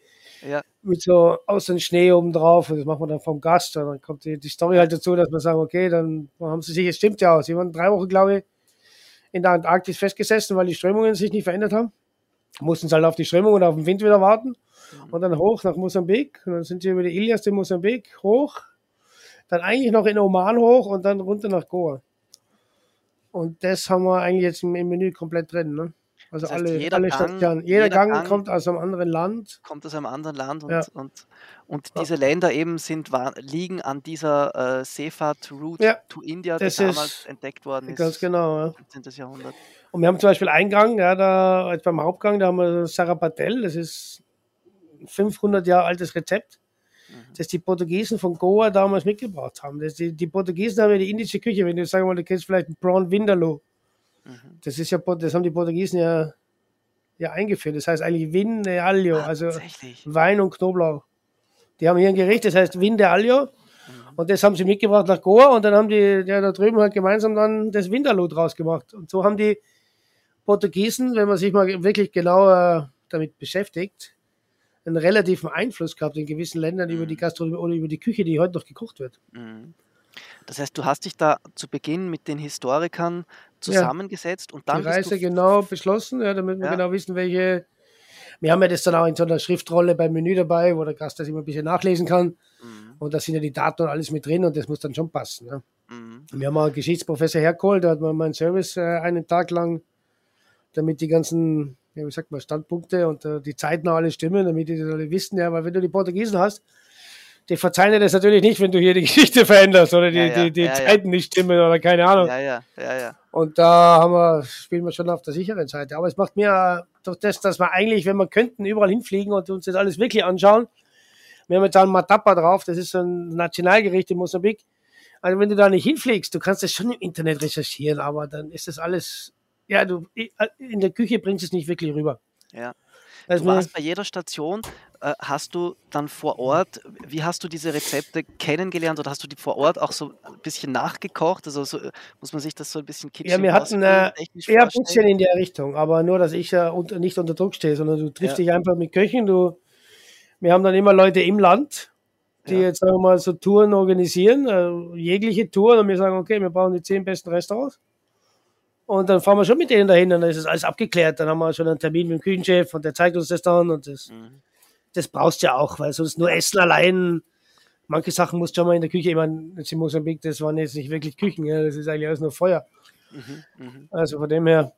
Ja. Mit so außen Schnee oben drauf. Und das machen wir dann vom Gast. Und dann kommt die, die Story halt dazu, dass wir sagen, okay, dann haben sie sich, es stimmt ja aus. Sie waren drei Wochen, glaube ich, in der Antarktis festgesessen, weil die Strömungen sich nicht verändert haben. Mussten sie halt auf die Strömung und auf den Wind wieder warten. Mhm. Und dann hoch nach Mosambik. Und dann sind sie über die Ilias in Mosambik hoch. Dann eigentlich noch in Oman hoch und dann runter nach Goa. Und das haben wir eigentlich jetzt im Menü komplett drin. Ne? Also das heißt, alle, jeder alle Gang, Jeder, jeder Gang, Gang, kommt aus einem anderen Land. Kommt aus einem anderen Land und, ja. und, und diese ja. Länder eben sind, liegen an dieser äh, Seefahrt-Route ja. to India, die damals entdeckt worden ist. Ganz genau. Ja. 15. Jahrhundert. Und wir haben zum Beispiel einen Gang, ja, da, jetzt beim Hauptgang, da haben wir Sarapatel, das ist ein 500 Jahre altes Rezept, mhm. das die Portugiesen von Goa damals mitgebracht haben. Das die, die Portugiesen haben ja die indische Küche, wenn du sagen mal, du kennst vielleicht einen Prawn Vindaloo. Mhm. Das ist ja, das haben die Portugiesen ja, ja eingeführt. Das heißt eigentlich Vin de Alio, also Wein und Knoblauch. Die haben hier ein Gericht, das heißt Vin de Alio. Mhm. Und das haben sie mitgebracht nach Goa und dann haben die ja, da drüben halt gemeinsam dann das Vindaloo draus gemacht. Und so haben die Portugiesen, wenn man sich mal wirklich genauer damit beschäftigt, einen relativen Einfluss gehabt in gewissen Ländern mhm. über die mhm. Gastronomie oder über die Küche, die heute noch gekocht wird. Mhm. Das heißt, du hast dich da zu Beginn mit den Historikern zusammengesetzt ja, und dann. Die Reise genau beschlossen, ja, damit wir ja. genau wissen, welche. Wir haben ja das dann auch in so einer Schriftrolle beim Menü dabei, wo der Gast das immer ein bisschen nachlesen kann. Mhm. Und da sind ja die Daten und alles mit drin und das muss dann schon passen. Ja. Mhm. Wir haben auch einen Geschichtsprofessor hergeholt, da hat man meinen Service äh, einen Tag lang, damit die ganzen, ja, wie sagt man, Standpunkte und äh, die Zeiten alle stimmen, damit die das alle wissen. Ja, weil wenn du die Portugiesen hast, die verzeihen dir das natürlich nicht, wenn du hier die Geschichte veränderst oder die, ja, ja, die, die ja, Zeiten nicht stimmen oder keine Ahnung. Ja, ja, ja, ja. Und da haben wir, spielen wir schon auf der sicheren Seite. Aber es macht mir doch das, dass wir eigentlich, wenn wir könnten, überall hinfliegen und uns das alles wirklich anschauen. Wir haben jetzt auch ein Matapa drauf, das ist so ein Nationalgericht in Mosambik. Also wenn du da nicht hinfliegst, du kannst das schon im Internet recherchieren, aber dann ist das alles, ja, du in der Küche bringst es nicht wirklich rüber. Ja. Also du warst bei jeder Station, äh, hast du dann vor Ort, wie hast du diese Rezepte kennengelernt oder hast du die vor Ort auch so ein bisschen nachgekocht? Also so, muss man sich das so ein bisschen kitschig Ja, wir hatten äh, eher ein bisschen in der Richtung, aber nur, dass ich äh, unter, nicht unter Druck stehe, sondern du triffst ja. dich einfach mit Köchen. Du, wir haben dann immer Leute im Land, die ja. jetzt sagen wir mal so Touren organisieren, äh, jegliche Touren und wir sagen, okay, wir brauchen die zehn besten Restaurants. Und dann fahren wir schon mit denen dahin und dann ist es alles abgeklärt. Dann haben wir schon einen Termin mit dem Küchenchef und der zeigt uns das dann und das, mhm. das brauchst du ja auch, weil sonst nur Essen allein, manche Sachen musst du schon mal in der Küche, ich meine, jetzt in Mosambik, das waren jetzt nicht wirklich Küchen, ja, das ist eigentlich alles nur Feuer. Mhm, mh. Also von dem her,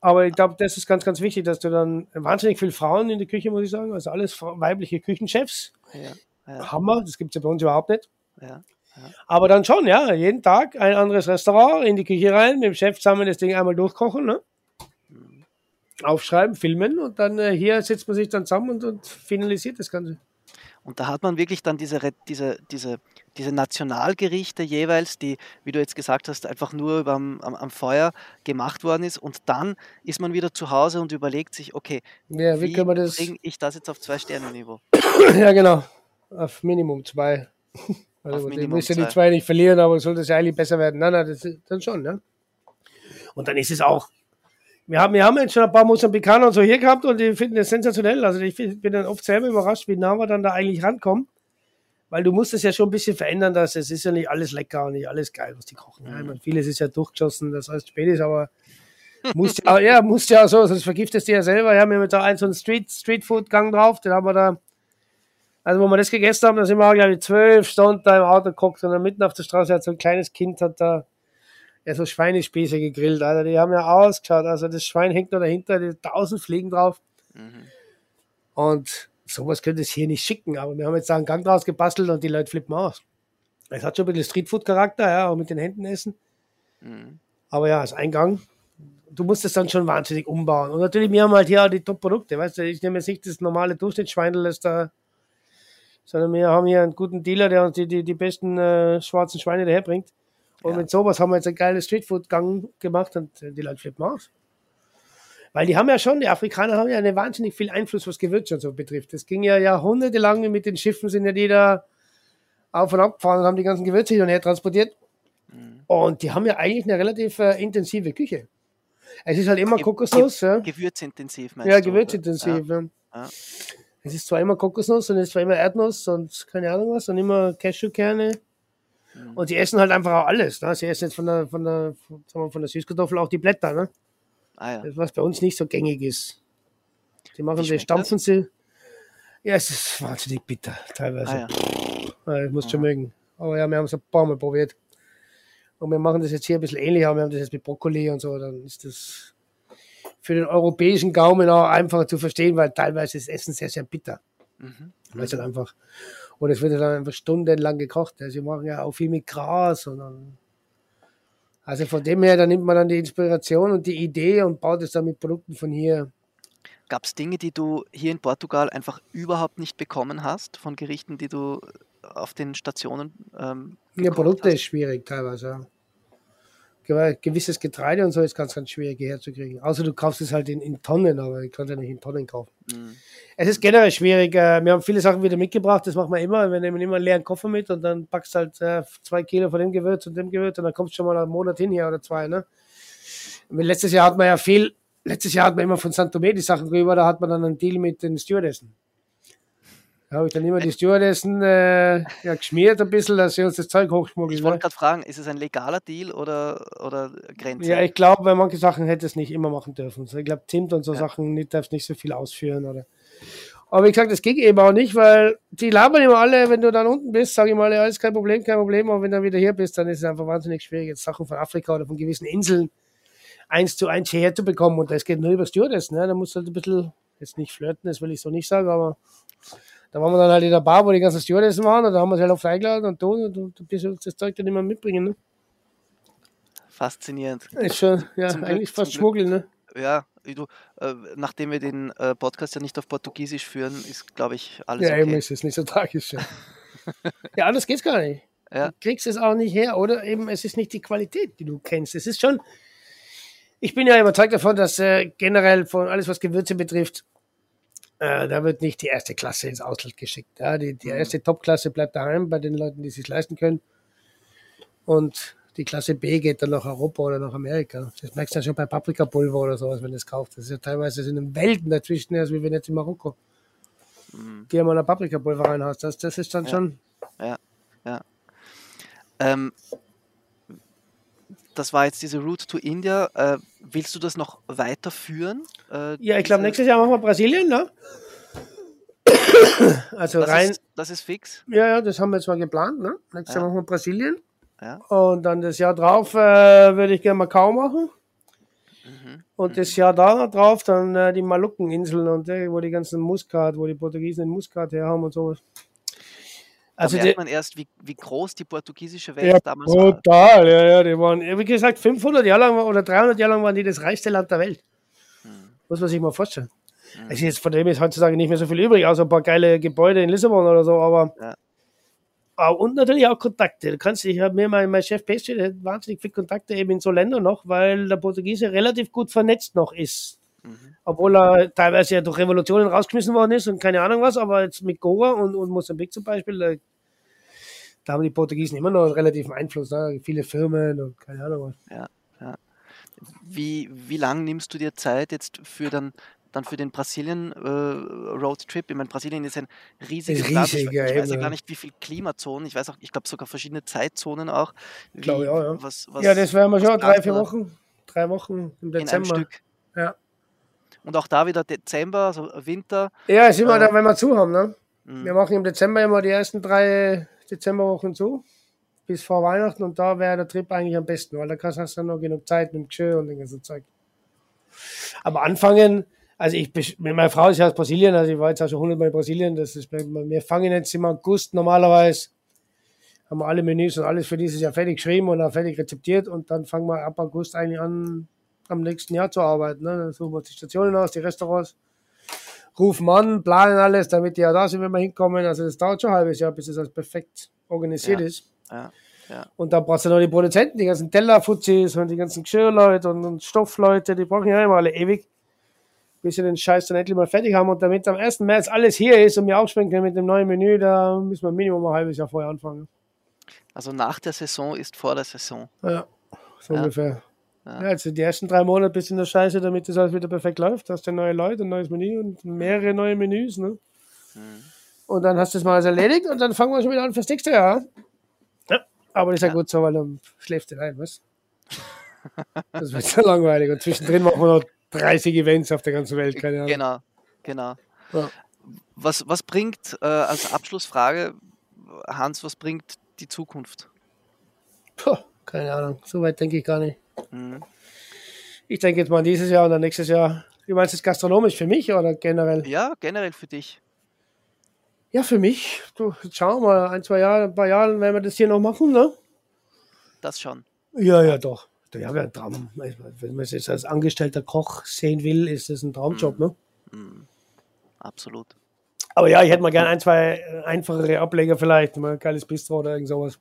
Aber ich glaube, das ist ganz, ganz wichtig, dass du dann wahnsinnig viele Frauen in der Küche, muss ich sagen, also alles weibliche Küchenchefs. Ja, ja. Hammer, das gibt es ja bei uns überhaupt nicht. Ja, Aber dann schon, ja, jeden Tag ein anderes Restaurant in die Küche rein, mit dem Chef zusammen das Ding einmal durchkochen, ne? Mhm. aufschreiben, filmen und dann äh, hier setzt man sich dann zusammen und, und finalisiert das Ganze. Und da hat man wirklich dann diese, diese, diese, diese Nationalgerichte jeweils, die, wie du jetzt gesagt hast, einfach nur am, am, am, Feuer gemacht worden ist. Und dann ist man wieder zu Hause und überlegt sich, okay, ja, wie, wie bringe ich das jetzt auf Zwei-Sterne-Niveau? ja, genau. Auf Minimum zwei. Also, du musst ja die zwei nicht verlieren, aber sollte es ja eigentlich besser werden. Nein, nein, das ist dann schon, ne? Und dann ist es auch, wir haben, wir haben jetzt schon ein paar Mosambikaner und so hier gehabt und die finden das sensationell. Also ich bin dann oft selber überrascht, wie nah wir dann da eigentlich rankommen. Weil du musst es ja schon ein bisschen verändern, dass es ist ja nicht alles lecker und nicht alles geil, was die kochen. Ja, ich meine, vieles ist ja durchgeschossen, das heißt spät ist, aber muss ja, ja, muss ja so, sonst vergiftest du ja selber. Wir haben ja da einen so einen Street, Streetfood-Gang drauf, den haben wir da, also wo wir das gegessen haben, da sind wir, glaube ich, zwölf Stunden da im Auto geguckt und dann mitten auf der Straße hat so ein kleines Kind hat da ja, so Schweinespieße gegrillt, Alter. Die haben ja ausgeschaut. Also das Schwein hängt noch dahinter, die tausend Fliegen drauf. Mhm. Und sowas könnte es hier nicht schicken, aber wir haben jetzt da einen Gang draus gebastelt und die Leute flippen aus. Es hat schon ein bisschen Streetfood-Charakter, ja, auch mit den Händen essen. Mhm. Aber ja, als Eingang, du musst es dann schon wahnsinnig umbauen. Und natürlich, wir haben halt hier auch die Top-Produkte, weißt du, ich nehme jetzt nicht das normale Durchschnittsschweindel, das da, sondern wir haben hier einen guten Dealer, der uns die, die, die besten äh, schwarzen Schweine daherbringt. Und ja. mit sowas haben wir jetzt ein geiles Streetfood-Gang gemacht und die Leute flippen aus. Weil die haben ja schon, die Afrikaner haben ja einen wahnsinnig viel Einfluss, was Gewürze und so betrifft. Das ging ja jahrhundertelang mit den Schiffen, sind ja die da auf und ab gefahren und haben die ganzen Gewürze hin und her transportiert. Mhm. Und die haben ja eigentlich eine relativ äh, intensive Küche. Es ist halt immer Ge Kokosnuss. Ge ja. Gewürzintensiv, meinst ja, du? Ja, gewürzintensiv. Ja. Ja. Es ist zwar immer Kokosnuss und es ist zwar immer Erdnuss und keine Ahnung was und immer Cashewkerne. Mhm. Und sie essen halt einfach auch alles. Ne? Sie essen jetzt von der, von der, sagen wir, von der Süßkartoffel auch die Blätter. Ne? Ah, ja. Was bei uns nicht so gängig ist. Die machen sie, stampfen das? sie. Ja, es ist wahnsinnig bitter, teilweise. Ah, ja. ja, ich muss schon mögen. Aber ja, wir haben es ein paar Mal probiert. Und wir machen das jetzt hier ein bisschen ähnlich, aber wir haben das jetzt mit Brokkoli und so, dann ist das für den europäischen Gaumen auch einfacher zu verstehen, weil teilweise ist Essen sehr, sehr bitter. Mhm. Weil es halt einfach und es wird dann einfach stundenlang gekocht. Also sie machen ja auch viel mit Gras. Und dann, also von dem her, da nimmt man dann die Inspiration und die Idee und baut es dann mit Produkten von hier. Gab es Dinge, die du hier in Portugal einfach überhaupt nicht bekommen hast, von Gerichten, die du auf den Stationen ähm, Ja, Produkte hast? ist schwierig teilweise. Gewisses Getreide und so ist ganz, ganz schwierig herzukriegen. Außer du kaufst es halt in, in Tonnen, aber ich kann es ja nicht in Tonnen kaufen. Mhm. Es ist generell schwierig. Äh, wir haben viele Sachen wieder mitgebracht, das machen wir immer. Wir nehmen immer einen leeren Koffer mit und dann packst halt äh, zwei Kilo von dem Gewürz und dem Gewürz und dann kommst du schon mal einen Monat hin hier oder zwei. Ne? letztes Jahr hat man ja viel, letztes Jahr hat man immer von Santomé die Sachen drüber, da hat man dann einen Deal mit den Stewardessen. Da habe ich dann immer die Stewardessen äh, ja, geschmiert ein bisschen, dass sie uns das Zeug hochschmuggeln. Ich wollte ne? gerade fragen, ist es ein legaler Deal oder, oder Grenze? Ja, ich glaube, bei manchen Sachen hätte es nicht immer machen dürfen. Ich glaube, Zimt und so ja. Sachen nicht, darfst nicht so viel ausführen. Oder. Aber wie gesagt, das ging eben auch nicht, weil die labern immer alle, wenn du dann unten bist, sage ich mal, alles kein Problem, kein Problem. Aber wenn du dann wieder hier bist, dann ist es einfach wahnsinnig schwierig, jetzt Sachen von Afrika oder von gewissen Inseln eins zu eins hierher zu bekommen. Und das geht nur über Stewardessen. Ne? Da musst du halt ein bisschen, jetzt nicht flirten, das will ich so nicht sagen, aber da waren wir dann halt in der Bar, wo die ganzen Stewardessen waren, und da haben wir sie halt oft eingeladen und tun, und du, du bist das Zeug dann immer mitbringen. Ne? Faszinierend. Ist schon, ja, zum eigentlich Glück, fast schmuggeln, ne? Ja, du, äh, nachdem wir den äh, Podcast ja nicht auf Portugiesisch führen, ist, glaube ich, alles ja, okay. Ja, ist es nicht so tragisch. Ja, ja anders geht's gar nicht. Ja. Du kriegst es auch nicht her, oder eben es ist nicht die Qualität, die du kennst. Es ist schon, ich bin ja überzeugt davon, dass äh, generell von alles, was Gewürze betrifft, äh, da wird nicht die erste Klasse ins Ausland geschickt. Ja, die, die mhm. erste Top-Klasse bleibt daheim bei den Leuten, die es sich leisten können. Und die Klasse B geht dann nach Europa oder nach Amerika. Das merkst du ja schon bei Paprikapulver oder sowas, wenn du es kaufst. Das ist ja teilweise in den Welten dazwischen, als wie wenn jetzt in Marokko. Mhm. Die mal ein Paprikapulver reinhaust. Das, das ist dann ja. schon. Ja, ja. Ähm, das war jetzt diese Route to India. Äh, willst du das noch weiterführen? Äh, ja, ich glaube, nächstes Jahr machen wir Brasilien, ne? also das rein. Ist, das ist fix. Ja, ja, das haben wir jetzt mal geplant, ne? Nächstes ja. Jahr machen wir Brasilien. Ja. Und dann das Jahr drauf äh, würde ich gerne Macau machen. Mhm. Und das Jahr da drauf dann äh, die Maluckeninseln und äh, wo die ganzen Muskat, wo die Portugiesen den Muskat her haben und sowas. Also da merkt man erst, wie, wie groß die portugiesische Welt ja, damals total, war. Total, ja, ja, die waren, wie gesagt, 500 Jahre lang oder 300 Jahre lang waren die das reichste Land der Welt. Hm. Muss man sich mal vorstellen. Hm. Ist jetzt von dem ist heutzutage nicht mehr so viel übrig, außer ein paar geile Gebäude in Lissabon oder so, aber ja. Uh, und natürlich auch Kontakte. Du kannst, ich habe mir mein, mein Chef Pastry, der hat wahnsinnig viele Kontakte eben in so Ländern noch, weil der Portugiese relativ gut vernetzt noch ist. Mhm. Obwohl er teilweise ja durch Revolutionen rausgeschmissen worden ist und keine Ahnung was, aber jetzt mit Goa und, und Mosambik zum Beispiel, da, haben die Portugiesen immer noch einen relativen Einfluss, ne? viele Firmen und keine Ahnung was. Ja, ja. Wie, wie lange nimmst du dir Zeit jetzt für dann dann für den Brasilien äh. Ich meine, Brasilien ist ein riesiges ist Land. Ich, ich weiß ja gar nicht, wie viele Klimazonen. Ich weiß auch, ich glaube sogar verschiedene Zeitzonen auch. Wie, glaube ja, ja. Was, was, ja, das wären wir schon drei, vier Wochen. Drei Wochen im Dezember. In Ja. Und auch da wieder Dezember, also Winter. Ja, ist immer äh, da, wenn wir zu haben. Ne? Mhm. Wir machen im Dezember immer die ersten drei Dezemberwochen zu, bis vor Weihnachten. Und da wäre der Trip eigentlich am besten, weil da hast du dann noch genug Zeit mit dem Geschirr und den ganzen Zeug. Aber anfangen, also ich, meine Frau ist ja aus Brasilien, also ich war jetzt auch schon hundertmal in Brasilien. Das ist, wir fangen jetzt im August normalerweise, haben wir alle Menüs und alles für dieses Jahr fertig geschrieben und auch fertig rezeptiert und dann fangen wir ab August eigentlich an, am nächsten Jahr zu arbeiten. Ne? Dann suchen wir die Stationen aus, die Restaurants, rufen an, planen alles, damit die ja da sind, wenn wir hinkommen. Also das dauert schon ein halbes Jahr, bis es alles perfekt organisiert ja. ist. Ja. Ja. Und da brauchst du noch die Produzenten, die ganzen Tellerfuzis und die ganzen Geschirrleute und, und Stoffleute, die brauchen ja immer alle ewig bis wir den Scheiß dann endlich mal fertig haben. Und damit am 1. März alles hier ist und wir aufspringen können mit dem neuen Menü, da müssen wir Minimum ein halbes Jahr vorher anfangen. Also nach der Saison ist vor der Saison. Ja, so ungefähr. Ja. also die ersten drei Monate bist du in der Scheiße, damit das alles wieder perfekt läuft. Hast du neue Leute, ein neues Menü und mehrere neue Menüs. Ne? Mhm. Und dann hast du es mal alles erledigt und dann fangen wir schon wieder an fürs nächste Jahr. Ja. Aber das ist ja, ja gut so, weil dann schläft du rein, was? Das wird so langweilig. Und zwischendrin machen wir noch 30 Events auf der ganzen Welt, keine Ahnung. Genau, genau. Ja. Was, was bringt äh, als Abschlussfrage, Hans, was bringt die Zukunft? Puh, keine Ahnung, so weit denke ich gar nicht. Mhm. Ich denke jetzt mal dieses Jahr oder nächstes Jahr. Wie meinst du das gastronomisch für mich oder generell? Ja, generell für dich. Ja, für mich. Du, schauen wir mal, ein, zwei Jahre, ein paar Jahre werden wir das hier noch machen, ne? Das schon. Ja, ja, doch ja, ein Traum. Wenn man es jetzt als angestellter Koch sehen will, ist das ein Traumjob, mm. ne? Mm. Absolut. Aber ja, ich hätte mal gerne ein, zwei einfachere Ableger vielleicht, mal ein geiles Bistro oder irgend sowas.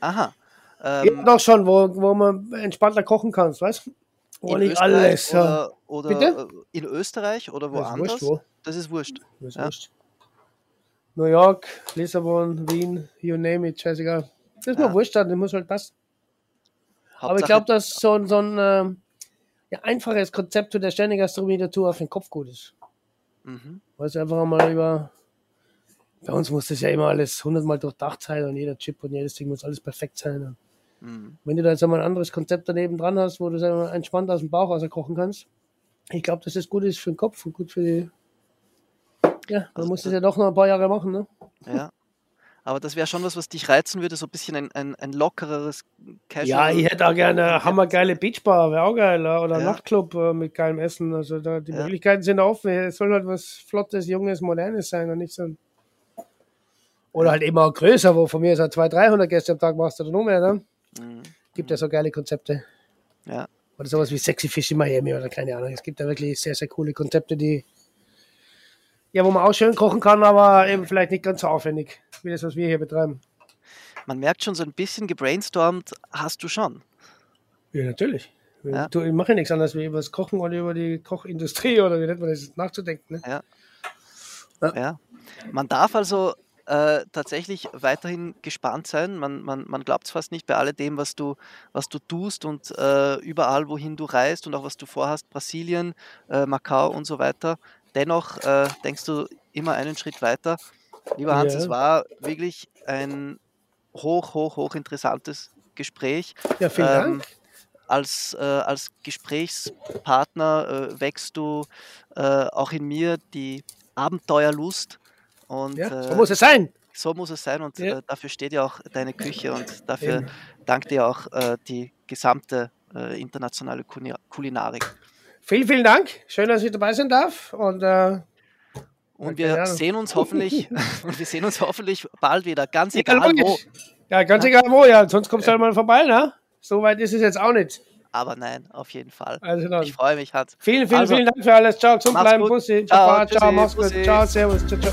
Aha. Ähm, ja, doch schon, wo, wo man entspannter kochen kann, weißt du? Wo nicht alles. Oder, oder Bitte? In Österreich oder woanders? Das ist wurscht, wo. Das ist wurscht. Das ist ja. wurscht. New York, Lissabon, Wien, you name it, scheißegal. Das ist ja. mal wurscht, das muss halt passen. Aber ich glaube, dass so, ein, so ein äh, ja, einfaches Konzept zu der Sternegastronomie dazu auf den Kopf gut ist. Mhm. Weil es einfach mal über. Bei uns muss das ja immer alles hundertmal durchdacht sein und jeder Chip und jedes Ding muss alles perfekt sein. Mhm. Wenn du da jetzt einmal ein anderes Konzept daneben dran hast, wo du es entspannt aus dem Bauch raus kochen kannst, ich glaube, dass das gut ist für den Kopf und gut für die. Ja, man also muss das ja doch noch ein paar Jahre machen, ne? Ja. Aber das wäre schon was, was dich reizen würde, so ein bisschen ein, ein, ein lockereres Casual. Ja, ich hätte auch gerne hammergeile Beachbar, wäre auch geil. Oder ja. Nachtclub äh, mit geilem Essen. Also da, die ja. Möglichkeiten sind offen. Es soll halt was Flottes, Junges, Modernes sein und nicht so ein. Oder halt eben auch größer, wo von mir so 200, 300 Gäste am Tag machst oder noch mehr. Ne? Mhm. Gibt ja so geile Konzepte. Ja. Oder sowas wie Sexy Fish in Miami oder keine Ahnung. Es gibt da wirklich sehr, sehr coole Konzepte, die ja, wo man auch schön kochen kann, aber eben vielleicht nicht ganz so aufwendig, wie das, was wir hier betreiben. Man merkt schon, so ein bisschen gebrainstormt hast du schon. Ja, natürlich. Ja. Du, ich mache ja nichts anderes wie über das Kochen oder über die Kochindustrie oder wie nennt man das nachzudenken. Ne? Ja. ja. ja. Man darf also äh, tatsächlich weiterhin gespannt sein. Man, man, man glaubt es fast nicht bei alledem, was du, was du tust und äh, überall, wohin du reist und auch was du vorhast, Brasilien, äh, Macau und so weiter. Dennoch äh, denkst du immer einen Schritt weiter. Lieber Hans, ja. es war wirklich ein hoch, hoch, hoch interessantes Gespräch. Ja, vielen ähm, Dank. Als, äh, als Gesprächspartner äh, wächst du äh, auch in mir die Abenteuerlust. Und, ja, so muss es sein. So muss es sein und ja. Äh, dafür steht ja auch deine Küche und dafür Eben. dankt dir auch äh, die gesamte äh, internationale Kulinarik. Vielen, vielen Dank. Schön, dass ich dabei sein darf. Und, äh, und wir sehen uns hoffentlich und wir sehen uns hoffentlich bald wieder. Ganz egal ja, wo. Ja, ganz egal wo, ja. Sonst kommst du halt mal vorbei, ne? So weit ist es jetzt auch nicht. Aber nein, auf jeden Fall. Also ich freue mich, Hans. Vielen, vielen, also, vielen Dank für alles. Ciao, gesund bleiben. Bussi. Ciao, ciao, ciao, mach's gut. Ciao, servus. Ciao, ciao.